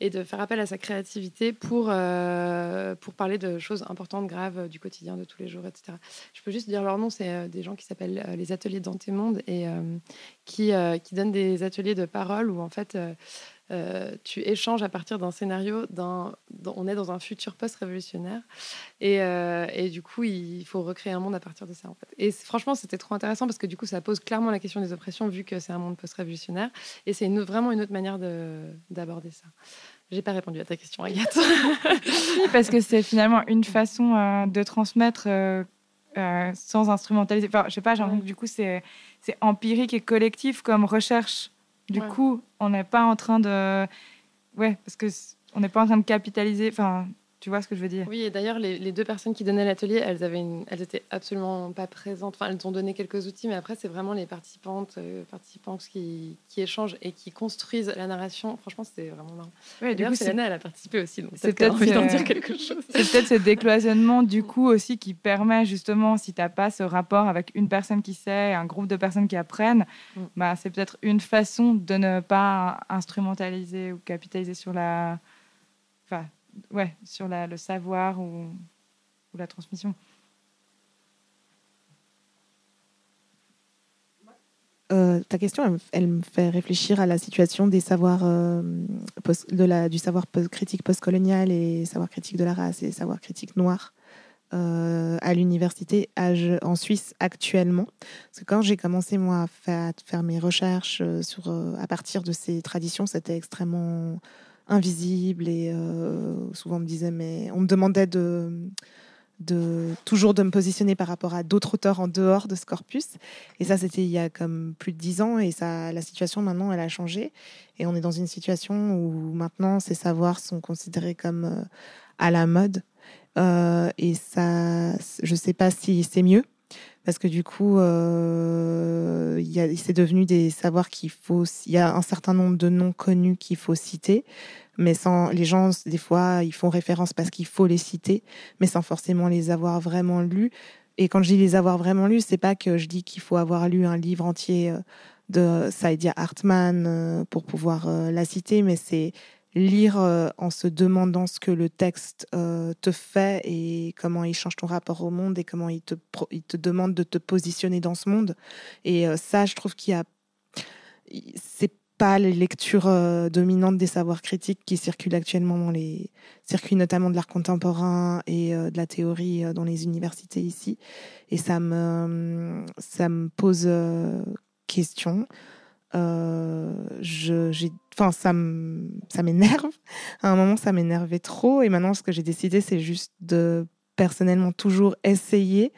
et de faire appel à sa créativité pour euh, pour parler de choses importantes, graves euh, du quotidien de tous les jours, etc. Je peux juste dire leur nom, c'est euh, des gens qui s'appellent les ateliers Dantémonde et euh, qui qui donnent des ateliers de parole où en fait euh, tu échanges à partir d'un scénario, d'un, on est dans un futur post-révolutionnaire, et, euh, et du coup, il faut recréer un monde à partir de ça. En fait. Et franchement, c'était trop intéressant parce que du coup, ça pose clairement la question des oppressions, vu que c'est un monde post-révolutionnaire, et c'est une, vraiment une autre manière de, d'aborder ça. J'ai pas répondu à ta question, Agathe. Parce que c'est finalement une façon euh, de transmettre sans instrumentaliser. Enfin, je sais pas, j'ai l'impression que du coup, c'est empirique et collectif comme recherche. Du Ouais. coup, on n'est pas en train de. Ouais, parce que on n'est pas en train de capitaliser. Enfin, tu vois ce que je veux dire? Oui, et d'ailleurs, les, les deux personnes qui donnaient l'atelier, elles avaient, une- elles étaient absolument pas présentes. Enfin, elles ont donné quelques outils, mais après, c'est vraiment les participantes, euh, participants qui, qui échangent et qui construisent la narration. Franchement, c'était vraiment marrant. Ouais, du D'ailleurs, elle a participé aussi, donc C'est peut-être envie d'en dire quelque chose. C'est peut-être ce décloisonnement du coup aussi qui permet justement, si tu n'as pas ce rapport avec une personne qui sait, un groupe de personnes qui apprennent, Mm. bah, c'est peut-être une façon de ne pas instrumentaliser ou capitaliser sur la, enfin, ouais, sur la, le savoir ou, ou la transmission. Euh, ta question, elle, me- fait réfléchir à la situation des savoirs euh, de la, du savoir post- critique postcolonial et savoir critique de la race et savoir critique noir euh, à l'université en Suisse actuellement. Parce que quand j'ai commencé moi à faire, à faire mes recherches sur, à partir de ces traditions, c'était extrêmement invisible et euh, souvent on me disait mais on me demandait de de toujours de me positionner par rapport à d'autres auteurs en dehors de ce corpus. Et ça, c'était il y a comme plus de dix ans. Et ça, la situation maintenant, elle a changé. Et on est dans une situation où maintenant, ces savoirs sont considérés comme euh, à la mode. Euh, et ça, je sais pas si c'est mieux. Parce que du coup, euh, c'est devenu des savoirs qu'il faut. Il y a un certain nombre de noms connus qu'il faut citer, mais sans les gens des fois ils font référence parce qu'il faut les citer, mais sans forcément les avoir vraiment lus. Et quand je dis les avoir vraiment lus, c'est pas que je dis qu'il faut avoir lu un livre entier euh, de Saidia Hartman euh, pour pouvoir la citer, mais c'est lire euh, en se demandant ce que le texte euh, te fait et comment il change ton rapport au monde et comment il te, il te demande de te positionner dans ce monde. Et euh, ça, je trouve qu'il y a... C'est pas les lectures dominantes des savoirs critiques qui circulent actuellement dans les circuits notamment de l'art contemporain et de la théorie dans les universités ici. Et ça me, ça me pose question. Euh, je, enfin, ça, m'énerve. À un moment, ça m'énervait trop. Et maintenant, ce que j'ai décidé, c'est juste de personnellement toujours essayer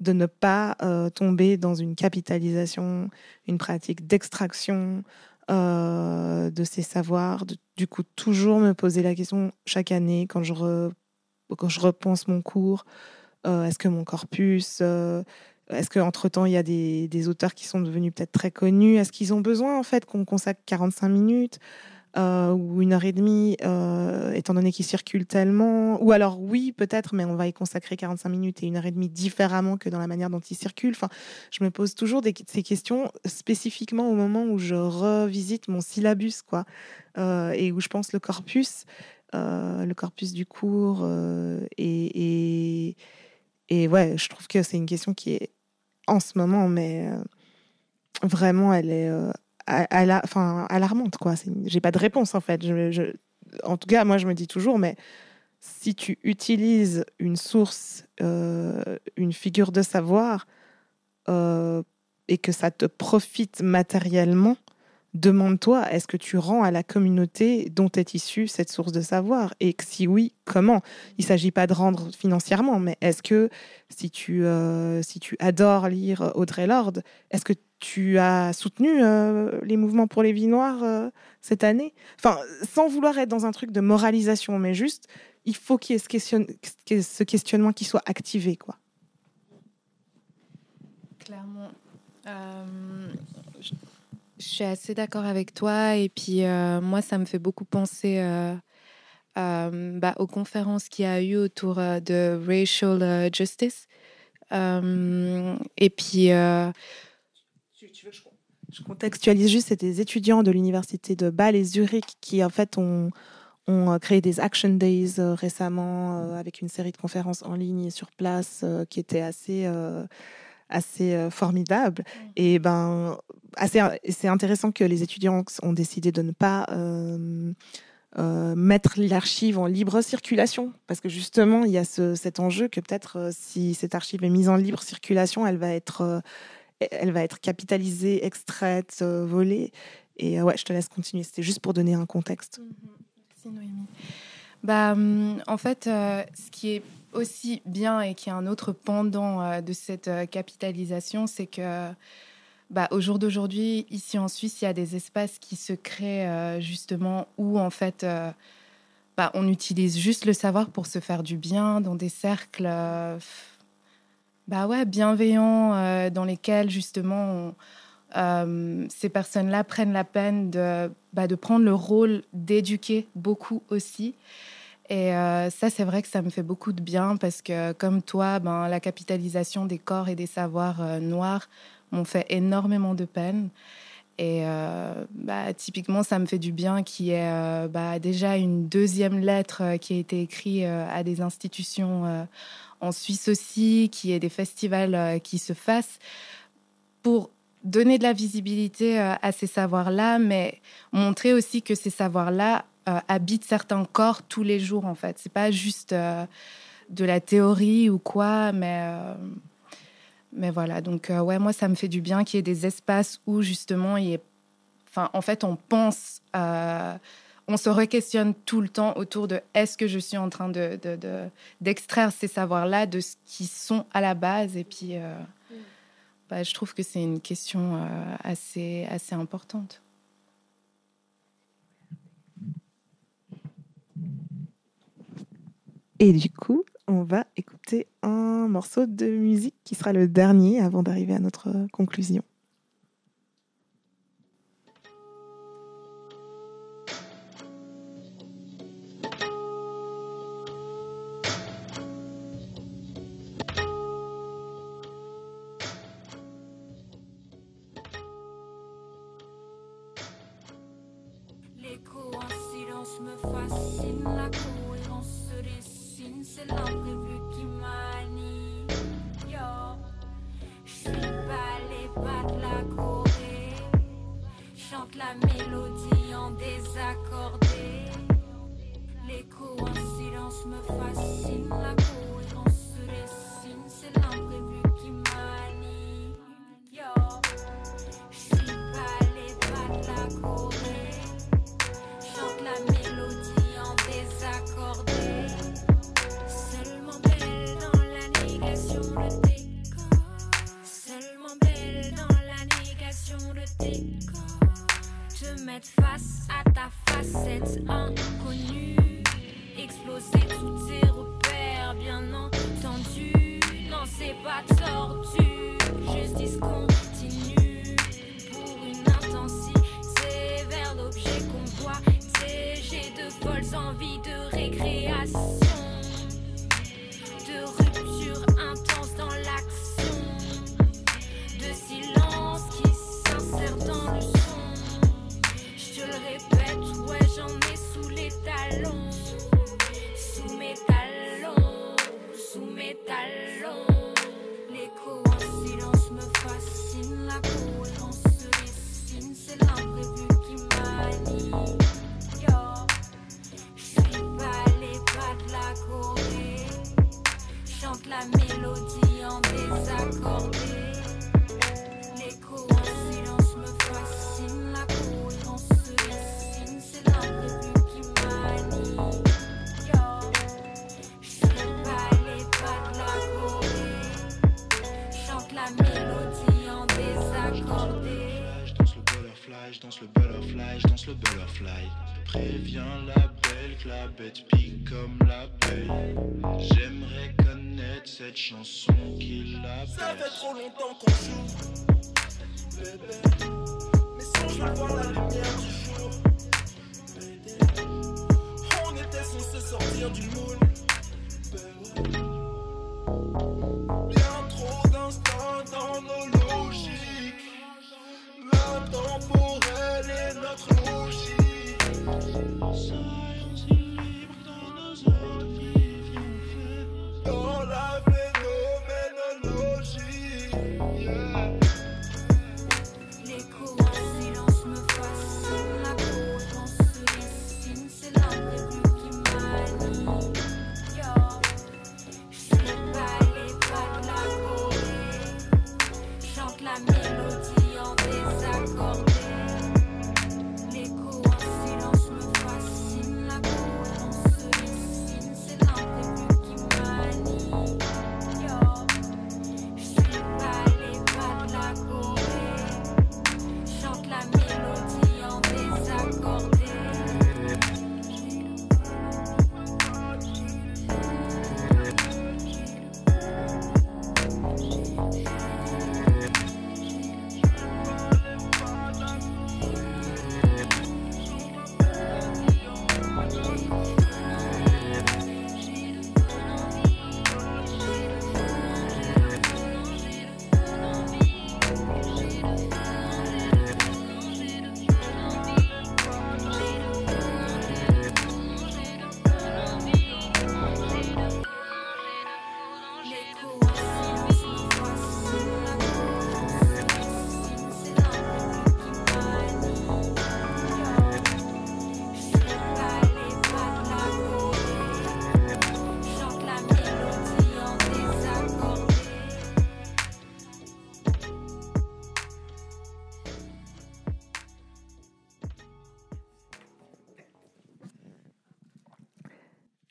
de ne pas euh, tomber dans une capitalisation, une pratique d'extraction euh, de ces savoirs. Du coup, toujours me poser la question chaque année quand je, re- quand je repense mon cours, est-ce que mon corpus, est-ce qu'entre-temps, il y a des, auteurs qui sont devenus peut-être très connus? Est-ce qu'ils ont besoin, en fait, qu'on consacre 45 minutes euh, ou une heure et demie, euh, étant donné qu'ils circulent tellement? Ou alors, oui, peut-être, mais on va y consacrer 45 minutes et une heure et demie différemment que dans la manière dont ils circulent. Enfin, je me pose toujours des, ces questions spécifiquement au moment où je revisite mon syllabus, quoi, euh, et où je pense le corpus, le corpus du cours, et, et, et ouais, je trouve que c'est une question qui est en ce moment, mais euh, vraiment, elle est euh, a- ala- enfin, alarmante. quoi. J'ai pas de réponse, en fait. Je- en tout cas, moi, je me dis toujours, mais si tu utilises une source, euh, une figure de savoir, euh, et que ça te profite matériellement, demande-toi, est-ce que tu rends à la communauté dont est issue cette source de savoir? Et si oui, comment? Il ne s'agit pas de rendre financièrement, mais est-ce que si tu, euh, si tu adores lire Audrey Lorde, est-ce que tu as soutenu euh, les mouvements pour les vies noires euh, cette année? Enfin, sans vouloir être dans un truc de moralisation, mais juste, il faut qu'il y ait ce, question- ce questionnement qui soit activé, quoi. Clairement. Je, suis assez d'accord avec toi. Et puis, euh, moi, ça me fait beaucoup penser euh, euh, bah, aux conférences qu'il y a eu autour de racial justice. Et puis, Je contextualise juste, c'est des étudiants de l'université de Bâle et Zurich qui, en fait, ont, ont créé des Action Days récemment avec une série de conférences en ligne et sur place qui étaient assez, assez euh, formidables. Et ben, assez, c'est intéressant que les étudiants ont décidé de ne pas euh, euh, mettre l'archive en libre circulation, parce que justement, il y a ce, cet enjeu que peut-être euh, si cette archive est mise en libre circulation, elle va être, euh, elle va être capitalisée, extraite, volée. Et ouais, je te laisse continuer. C'était juste pour donner un contexte. Merci Noémie. Bah, hum, en fait, ce qui est aussi bien et qui est un autre pendant euh, de cette euh, capitalisation, c'est que bah, au jour d'aujourd'hui, ici en Suisse, il y a des espaces qui se créent euh, justement où en fait bah, on utilise juste le savoir pour se faire du bien dans des cercles bah ouais, bienveillants dans lesquels justement ces personnes-là prennent la peine bah, de prendre le rôle d'éduquer beaucoup aussi. Et euh, ça, c'est vrai que ça me fait beaucoup de bien parce que, comme toi, ben, la capitalisation des corps et des savoirs euh, noirs m'ont fait énormément de peine. Et euh, bah, typiquement, ça me fait du bien qu'il y ait bah, déjà une deuxième lettre qui a été écrite à des institutions en Suisse aussi, qu'il y ait des festivals qui se fassent pour donner de la visibilité à ces savoirs-là, mais montrer aussi que ces savoirs-là euh, habitent certains corps tous les jours, en fait. C'est pas juste euh, de la théorie ou quoi, mais, euh, mais voilà. Donc, ouais, moi, ça me fait du bien qu'il y ait des espaces où, justement, il y ait... Enfin, en fait, on pense... on se re-questionne tout le temps autour de est-ce que je suis en train de, de- de- d'extraire ces savoirs-là de ce qui sont à la base? Et puis euh, bah, je trouve que c'est une question assez, assez importante. Et du coup, on va écouter un morceau de musique qui sera le dernier avant d'arriver à notre conclusion. La mélodie en désaccordé. L'écho en silence me fascine, Face à ta facette inconnue. Exploser tous tes repères, bien entendu. Non, c'est pas tordu. Justice continue pour une intensité vers l'objet qu'on voit. J'ai de folles envies de récréation,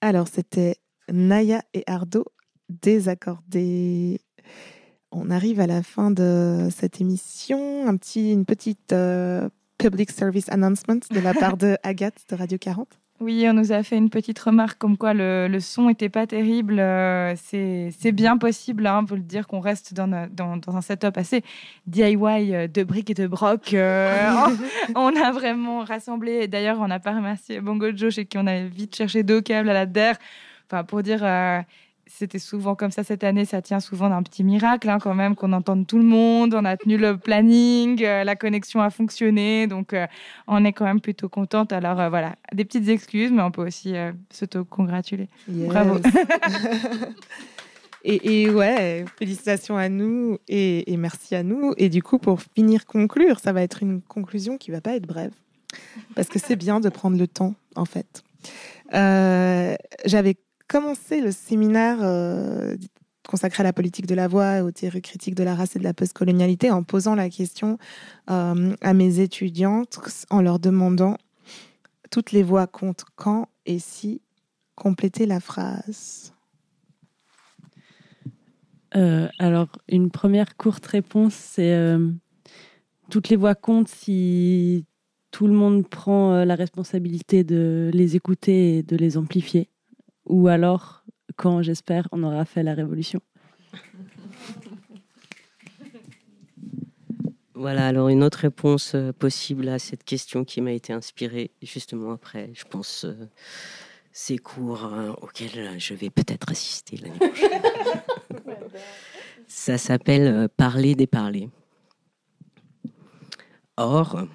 Alors, c'était Naya et Ardo désaccordés. On arrive à la fin de cette émission. Un petit, une petite euh, public service announcement de la part de (laughs) Agathe de Radio 40. Oui, on nous a fait une petite remarque comme quoi le, le son était pas terrible. Euh, c'est bien possible, hein, faut le dire, qu'on reste dans, dans, dans un setup assez DIY euh, de briques et de broc. euh, (laughs) on a vraiment rassemblé. D'ailleurs, on n'a pas remercié Bongo Joe chez qui on a vite cherché deux câbles à la DER. Enfin, pour dire, euh, c'était souvent comme ça cette année. Ça tient souvent d'un petit miracle, hein, quand même, qu'on entende tout le monde. On a tenu le planning, euh, la connexion a fonctionné. Donc, euh, on est quand même plutôt contente. Alors, euh, voilà, des petites excuses, mais on peut aussi s'auto-congratuler. Yes. Bravo. (laughs) et, et ouais, félicitations à nous et, et merci à nous. Et du coup, pour finir, conclure, ça va être une conclusion qui va pas être brève. Parce que c'est bien de prendre le temps, en fait. Euh, J'avais commencé le séminaire euh, consacré à la politique de la voix, aux théories critiques de la race et de la postcolonialité en posant la question euh, à mes étudiantes en leur demandant toutes les voix comptent quand et si compléter la phrase? Euh, alors, une première courte réponse, c'est toutes les voix comptent si tout le monde prend la responsabilité de les écouter et de les amplifier. Ou alors, quand j'espère, on aura fait la révolution. Voilà, alors une autre réponse euh, possible à cette question qui m'a été inspirée justement après, je pense, euh, ces cours euh, auxquels je vais peut-être assister l'année prochaine. (laughs) Ça s'appelle Parler des parlers. Or,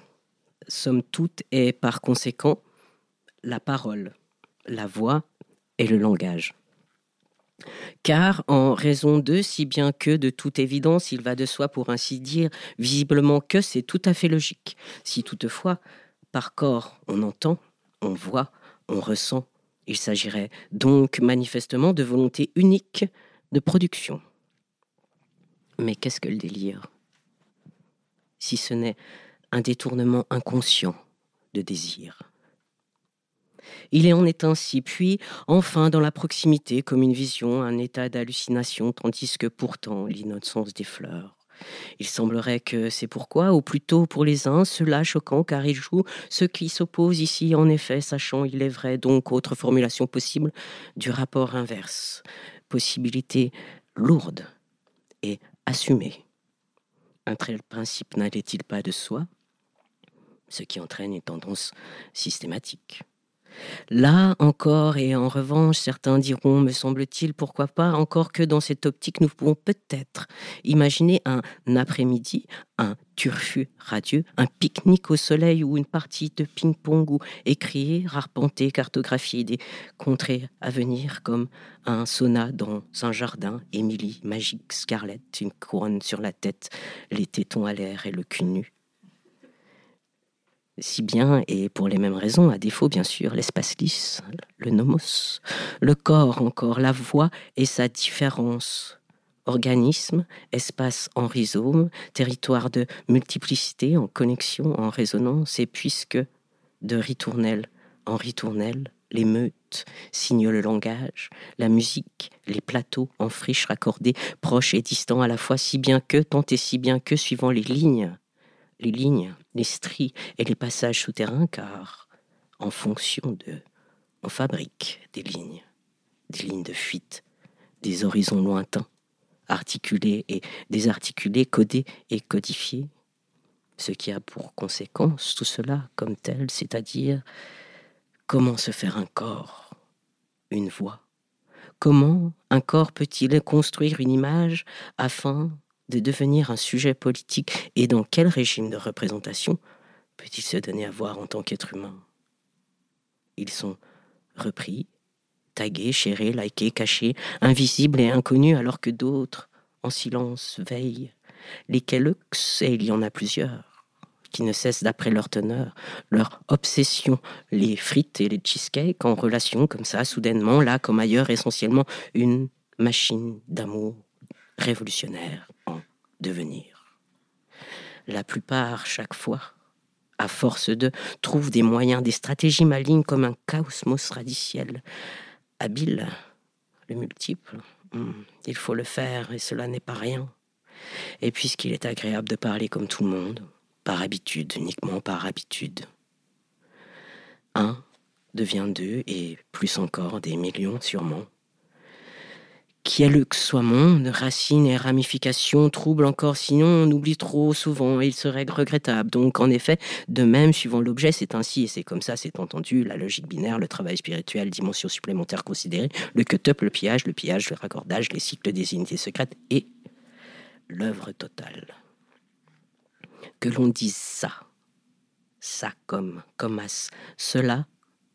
somme toute et par conséquent, la parole, la voix et le langage. Car en raison de, si bien que de toute évidence, il va de soi pour ainsi dire, visiblement que c'est tout à fait logique. Si toutefois, par corps, on entend, on voit, on ressent, il s'agirait donc manifestement de volonté unique de production. Mais qu'est-ce que le délire? Si ce n'est un détournement inconscient de désir. Il en est ainsi, puis enfin dans la proximité, comme une vision, un état d'hallucination, tandis que pourtant l'innocence des fleurs. Il semblerait que c'est pourquoi, ou plutôt pour les uns, cela choquant, car ils jouent ce qui s'oppose ici, en effet, sachant, il est vrai, donc autre formulation possible du rapport inverse. Possibilité lourde et assumée. Un tel principe n'allait-il pas de soi? Ce qui entraîne une tendance systématique. Là encore, et en revanche, certains diront, me semble-t-il, pourquoi pas, encore que dans cette optique, nous pouvons peut-être imaginer un après-midi, un turfu radieux, un pique-nique au soleil ou une partie de ping-pong ou écrire, arpenter, cartographier des contrées à venir comme un sauna dans un jardin, Émilie, magique, Scarlett, une couronne sur la tête, les tétons à l'air et le cul nu si bien, et pour les mêmes raisons, à défaut bien sûr, l'espace lisse, le nomos, le corps encore, la voix et sa différence. Organisme, espace en rhizome, territoire de multiplicité, en connexion, en résonance, et puisque de ritournelle en ritournelle, les meutes signent le langage, la musique, les plateaux en friche raccordés, proches et distants à la fois, si bien que, tant et si bien que, suivant les lignes, les lignes, les stries et les passages souterrains, car en fonction de, on fabrique des lignes, des lignes de fuite, des horizons lointains, articulés et désarticulés, codés et codifiés, ce qui a pour conséquence tout cela comme tel, c'est-à-dire comment se faire un corps, une voix. Comment un corps peut-il construire une image afin de devenir un sujet politique et dans quel régime de représentation peut-il se donner à voir en tant qu'être humain? Ils sont repris, tagués, chérés, likés, cachés, invisibles et inconnus alors que d'autres, en silence, veillent. Lesquels, et il y en a plusieurs, qui ne cessent d'après leur teneur, leur obsession, les frites et les cheesecakes en relation comme ça, soudainement, là comme ailleurs, essentiellement une machine d'amour révolutionnaire devenir. La plupart, chaque fois, à force de, trouvent des moyens, des stratégies malignes comme un chaosmos radiciel. Habile, le multiple, hmm, il faut le faire et cela n'est pas rien. Et puisqu'il est agréable de parler comme tout le monde, par habitude, uniquement par habitude, un devient deux et plus encore des millions sûrement Quielux soit monde, racines et ramifications troublent encore, sinon on oublie trop souvent et il serait regrettable. Donc en effet, de même, suivant l'objet, c'est ainsi et c'est comme ça, c'est entendu, la logique binaire, le travail spirituel, dimension supplémentaire considérée, le cut-up, le pillage, le pillage, le raccordage, les cycles des unités secrètes et l'œuvre totale. Que l'on dise ça, ça comme, comme as, cela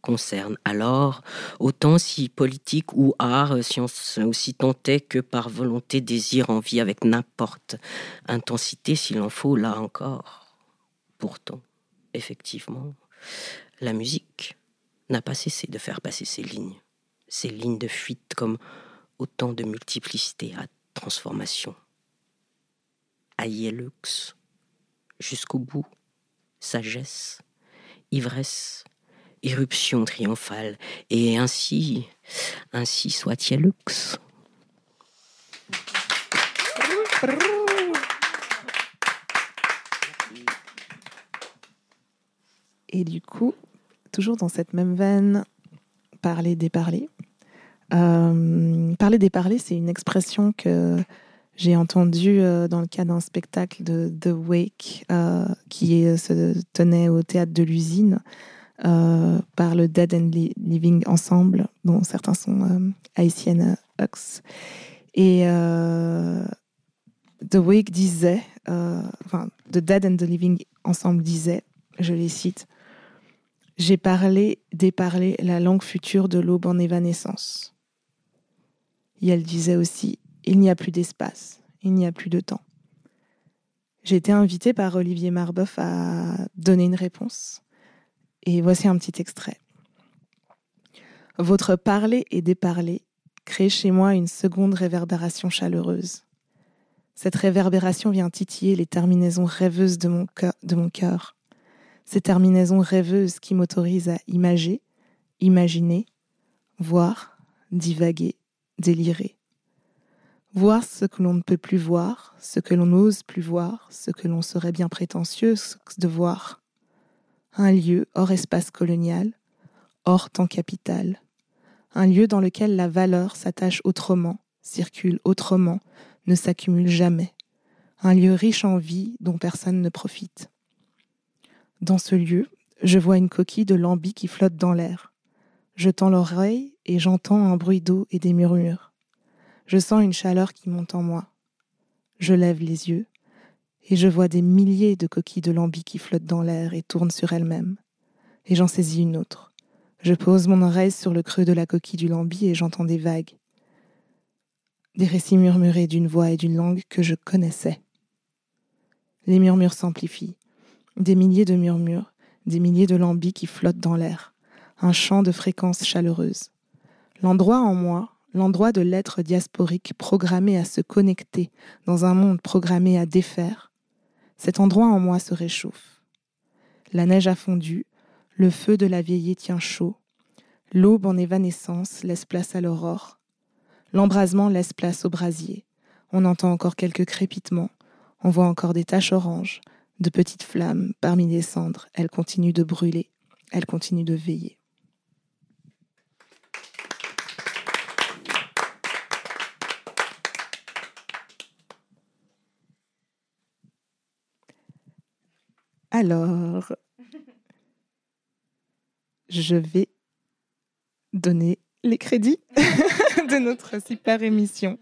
concerne. Alors, autant si politique ou art, science aussi tant est que par volonté, désir, envie, avec n'importe intensité s'il en faut, là encore. Pourtant, effectivement, la musique n'a pas cessé de faire passer ces lignes, ces lignes de fuite comme autant de multiplicité à transformation. Aïelux, jusqu'au bout, sagesse, ivresse, éruption triomphale, et ainsi, ainsi soit-il lux. Et du coup, toujours dans cette même veine, parler des parlers. Euh, parler des parlers, c'est une expression que j'ai entendue euh, dans le cadre d'un spectacle de The Wake euh, qui se tenait au théâtre de l'usine par le Dead and Li- Living Ensemble, dont certains sont euh, haïtiennes Hux. Et euh, The Wake disait, euh, enfin, The Dead and the Living Ensemble disait, je les cite, J'ai parlé, déparlé la langue future de l'aube en évanescence. Et elle disait aussi, il n'y a plus d'espace, il n'y a plus de temps. J'ai été invitée par Olivier Marbeuf à donner une réponse. Et voici un petit extrait. Votre parler et déparler crée chez moi une seconde réverbération chaleureuse. Cette réverbération vient titiller les terminaisons rêveuses de mon cœur. Ces terminaisons rêveuses qui m'autorisent à imager, imaginer, voir, divaguer, délirer. Voir ce que l'on ne peut plus voir, ce que l'on n'ose plus voir, ce que l'on serait bien prétentieux de voir. Un lieu hors espace colonial, hors temps capital. Un lieu dans lequel la valeur s'attache autrement, circule autrement, ne s'accumule jamais. Un lieu riche en vie dont personne ne profite. Dans ce lieu, je vois une coquille de lambi qui flotte dans l'air. Je tends l'oreille et j'entends un bruit d'eau et des murmures. Je sens une chaleur qui monte en moi. Je lève les yeux et je vois des milliers de coquilles de lambi qui flottent dans l'air et tournent sur elles-mêmes. Et j'en saisis une autre. Je pose mon oreille sur le creux de la coquille du lambi et j'entends des vagues. Des récits murmurés d'une voix et d'une langue que je connaissais. Les murmures s'amplifient. Des milliers de murmures, des milliers de lambis qui flottent dans l'air. Un chant de fréquences chaleureuses. L'endroit en moi, l'endroit de l'être diasporique programmé à se connecter dans un monde programmé à défaire, cet endroit en moi se réchauffe. La neige a fondu, le feu de la vieillée tient chaud, l'aube en évanescence laisse place à l'aurore, l'embrasement laisse place au brasier, on entend encore quelques crépitements, on voit encore des taches oranges, de petites flammes parmi les cendres, elles continuent de brûler, elles continuent de veiller. Alors, je vais donner les crédits (laughs) de notre super émission.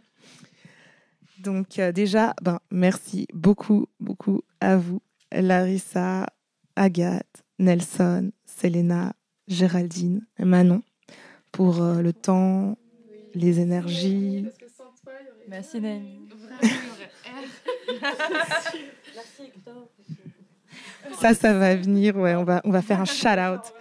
Donc euh, déjà, ben, merci beaucoup, beaucoup à vous, Larissa, Agathe, Nelson, Selena, Géraldine, Manon, pour euh, le temps, les énergies. Merci Naomi. Ça, ça va venir, ouais, on va, on va faire un shout-out.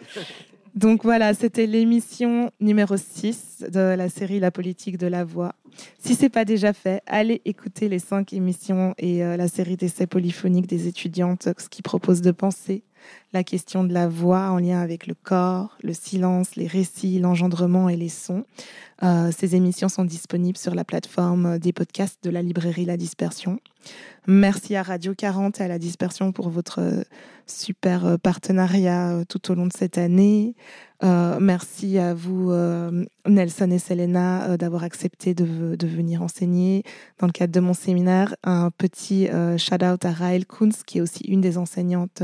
Donc voilà, c'était l'émission numéro 6 de la série La politique de la voix. Si c'est pas déjà fait, allez écouter les cinq émissions et euh, la série d'essais polyphoniques des étudiantes, ce qui propose de penser la question de la voix en lien avec le corps, le silence, les récits, l'engendrement et les sons. Euh, ces émissions sont disponibles sur la plateforme des podcasts de la librairie La Dispersion. Merci à Radio 40 et à La Dispersion pour votre super partenariat euh, tout au long de cette année. Euh, merci à vous, Nelson et Selena, d'avoir accepté de, de, venir enseigner dans le cadre de mon séminaire. Un petit shout-out à Raël Kunz, qui est aussi une des enseignantes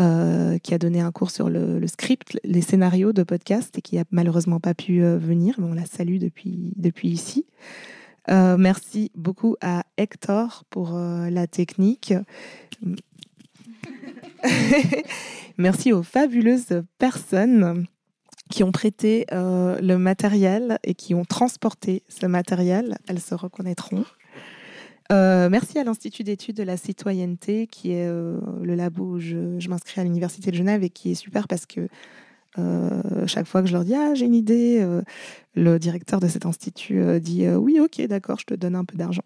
euh, qui a donné un cours sur le, script, les scénarios de podcast et qui a malheureusement pas pu euh, venir, mais on la salue depuis, depuis ici. Euh, merci beaucoup à Hector pour la technique. (laughs) merci aux fabuleuses personnes qui ont prêté le matériel et qui ont transporté ce matériel. Elles se reconnaîtront. Euh, merci à l'Institut d'études de la citoyenneté, qui est euh, le labo où je, m'inscris à l'Université de Genève et qui est super parce que euh, chaque fois que je leur dis ah j'ai une idée, le directeur de cet institut dit oui ok d'accord je te donne un peu d'argent.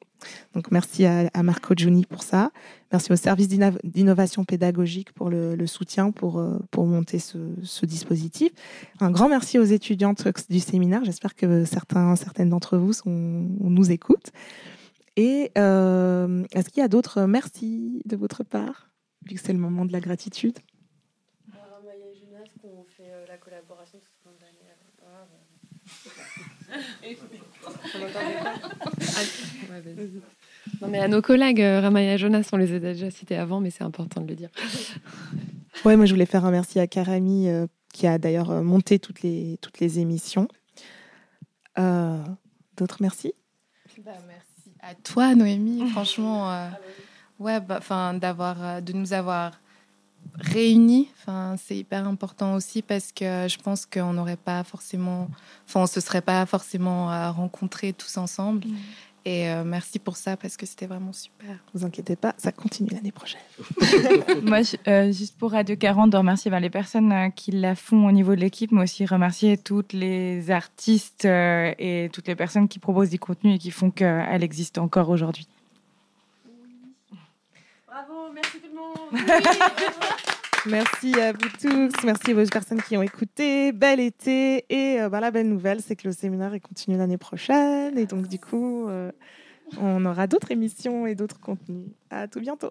Donc merci à, Marco Giuni pour ça, merci au service d'innovation pédagogique pour le, soutien pour pour monter ce, dispositif. Un grand merci aux étudiantes du séminaire. J'espère que certains certaines d'entre vous nous écoutent. Et euh, est-ce qu'il y a d'autres merci de votre part, vu que c'est le moment de la gratitude. La collaboration spontanée. (laughs) non mais à nos collègues, euh, Ramaya Jonas, on les a déjà cités avant, mais c'est important de le dire. (laughs) Ouais, moi je voulais faire un merci à Karami euh, qui a d'ailleurs euh, monté toutes les, toutes les émissions. Euh, D'autres merci? Bah, Merci à toi Noémie, (laughs) franchement, euh, ouais, bah, d'avoir, de nous avoir réunis. Enfin, c'est hyper important aussi parce que je pense qu'on n'aurait pas forcément, enfin, on se serait pas forcément rencontrés tous ensemble. Mmh. Et euh, merci pour ça parce que c'était vraiment super. Vous inquiétez pas, ça continue l'année prochaine. (laughs) Moi, euh, juste pour Radio 40, de remercier ben, les personnes euh, qui la font au niveau de l'équipe, mais aussi remercier toutes les artistes euh, et toutes les personnes qui proposent du contenu et qui font qu'elle existe encore aujourd'hui. merci tout le monde. (laughs) Merci à vous tous, merci aux personnes qui ont écouté. Bel été et euh, bah, la belle nouvelle, c'est que le séminaire est continue l'année prochaine et donc du coup, euh, on aura d'autres émissions et d'autres contenus. À tout bientôt.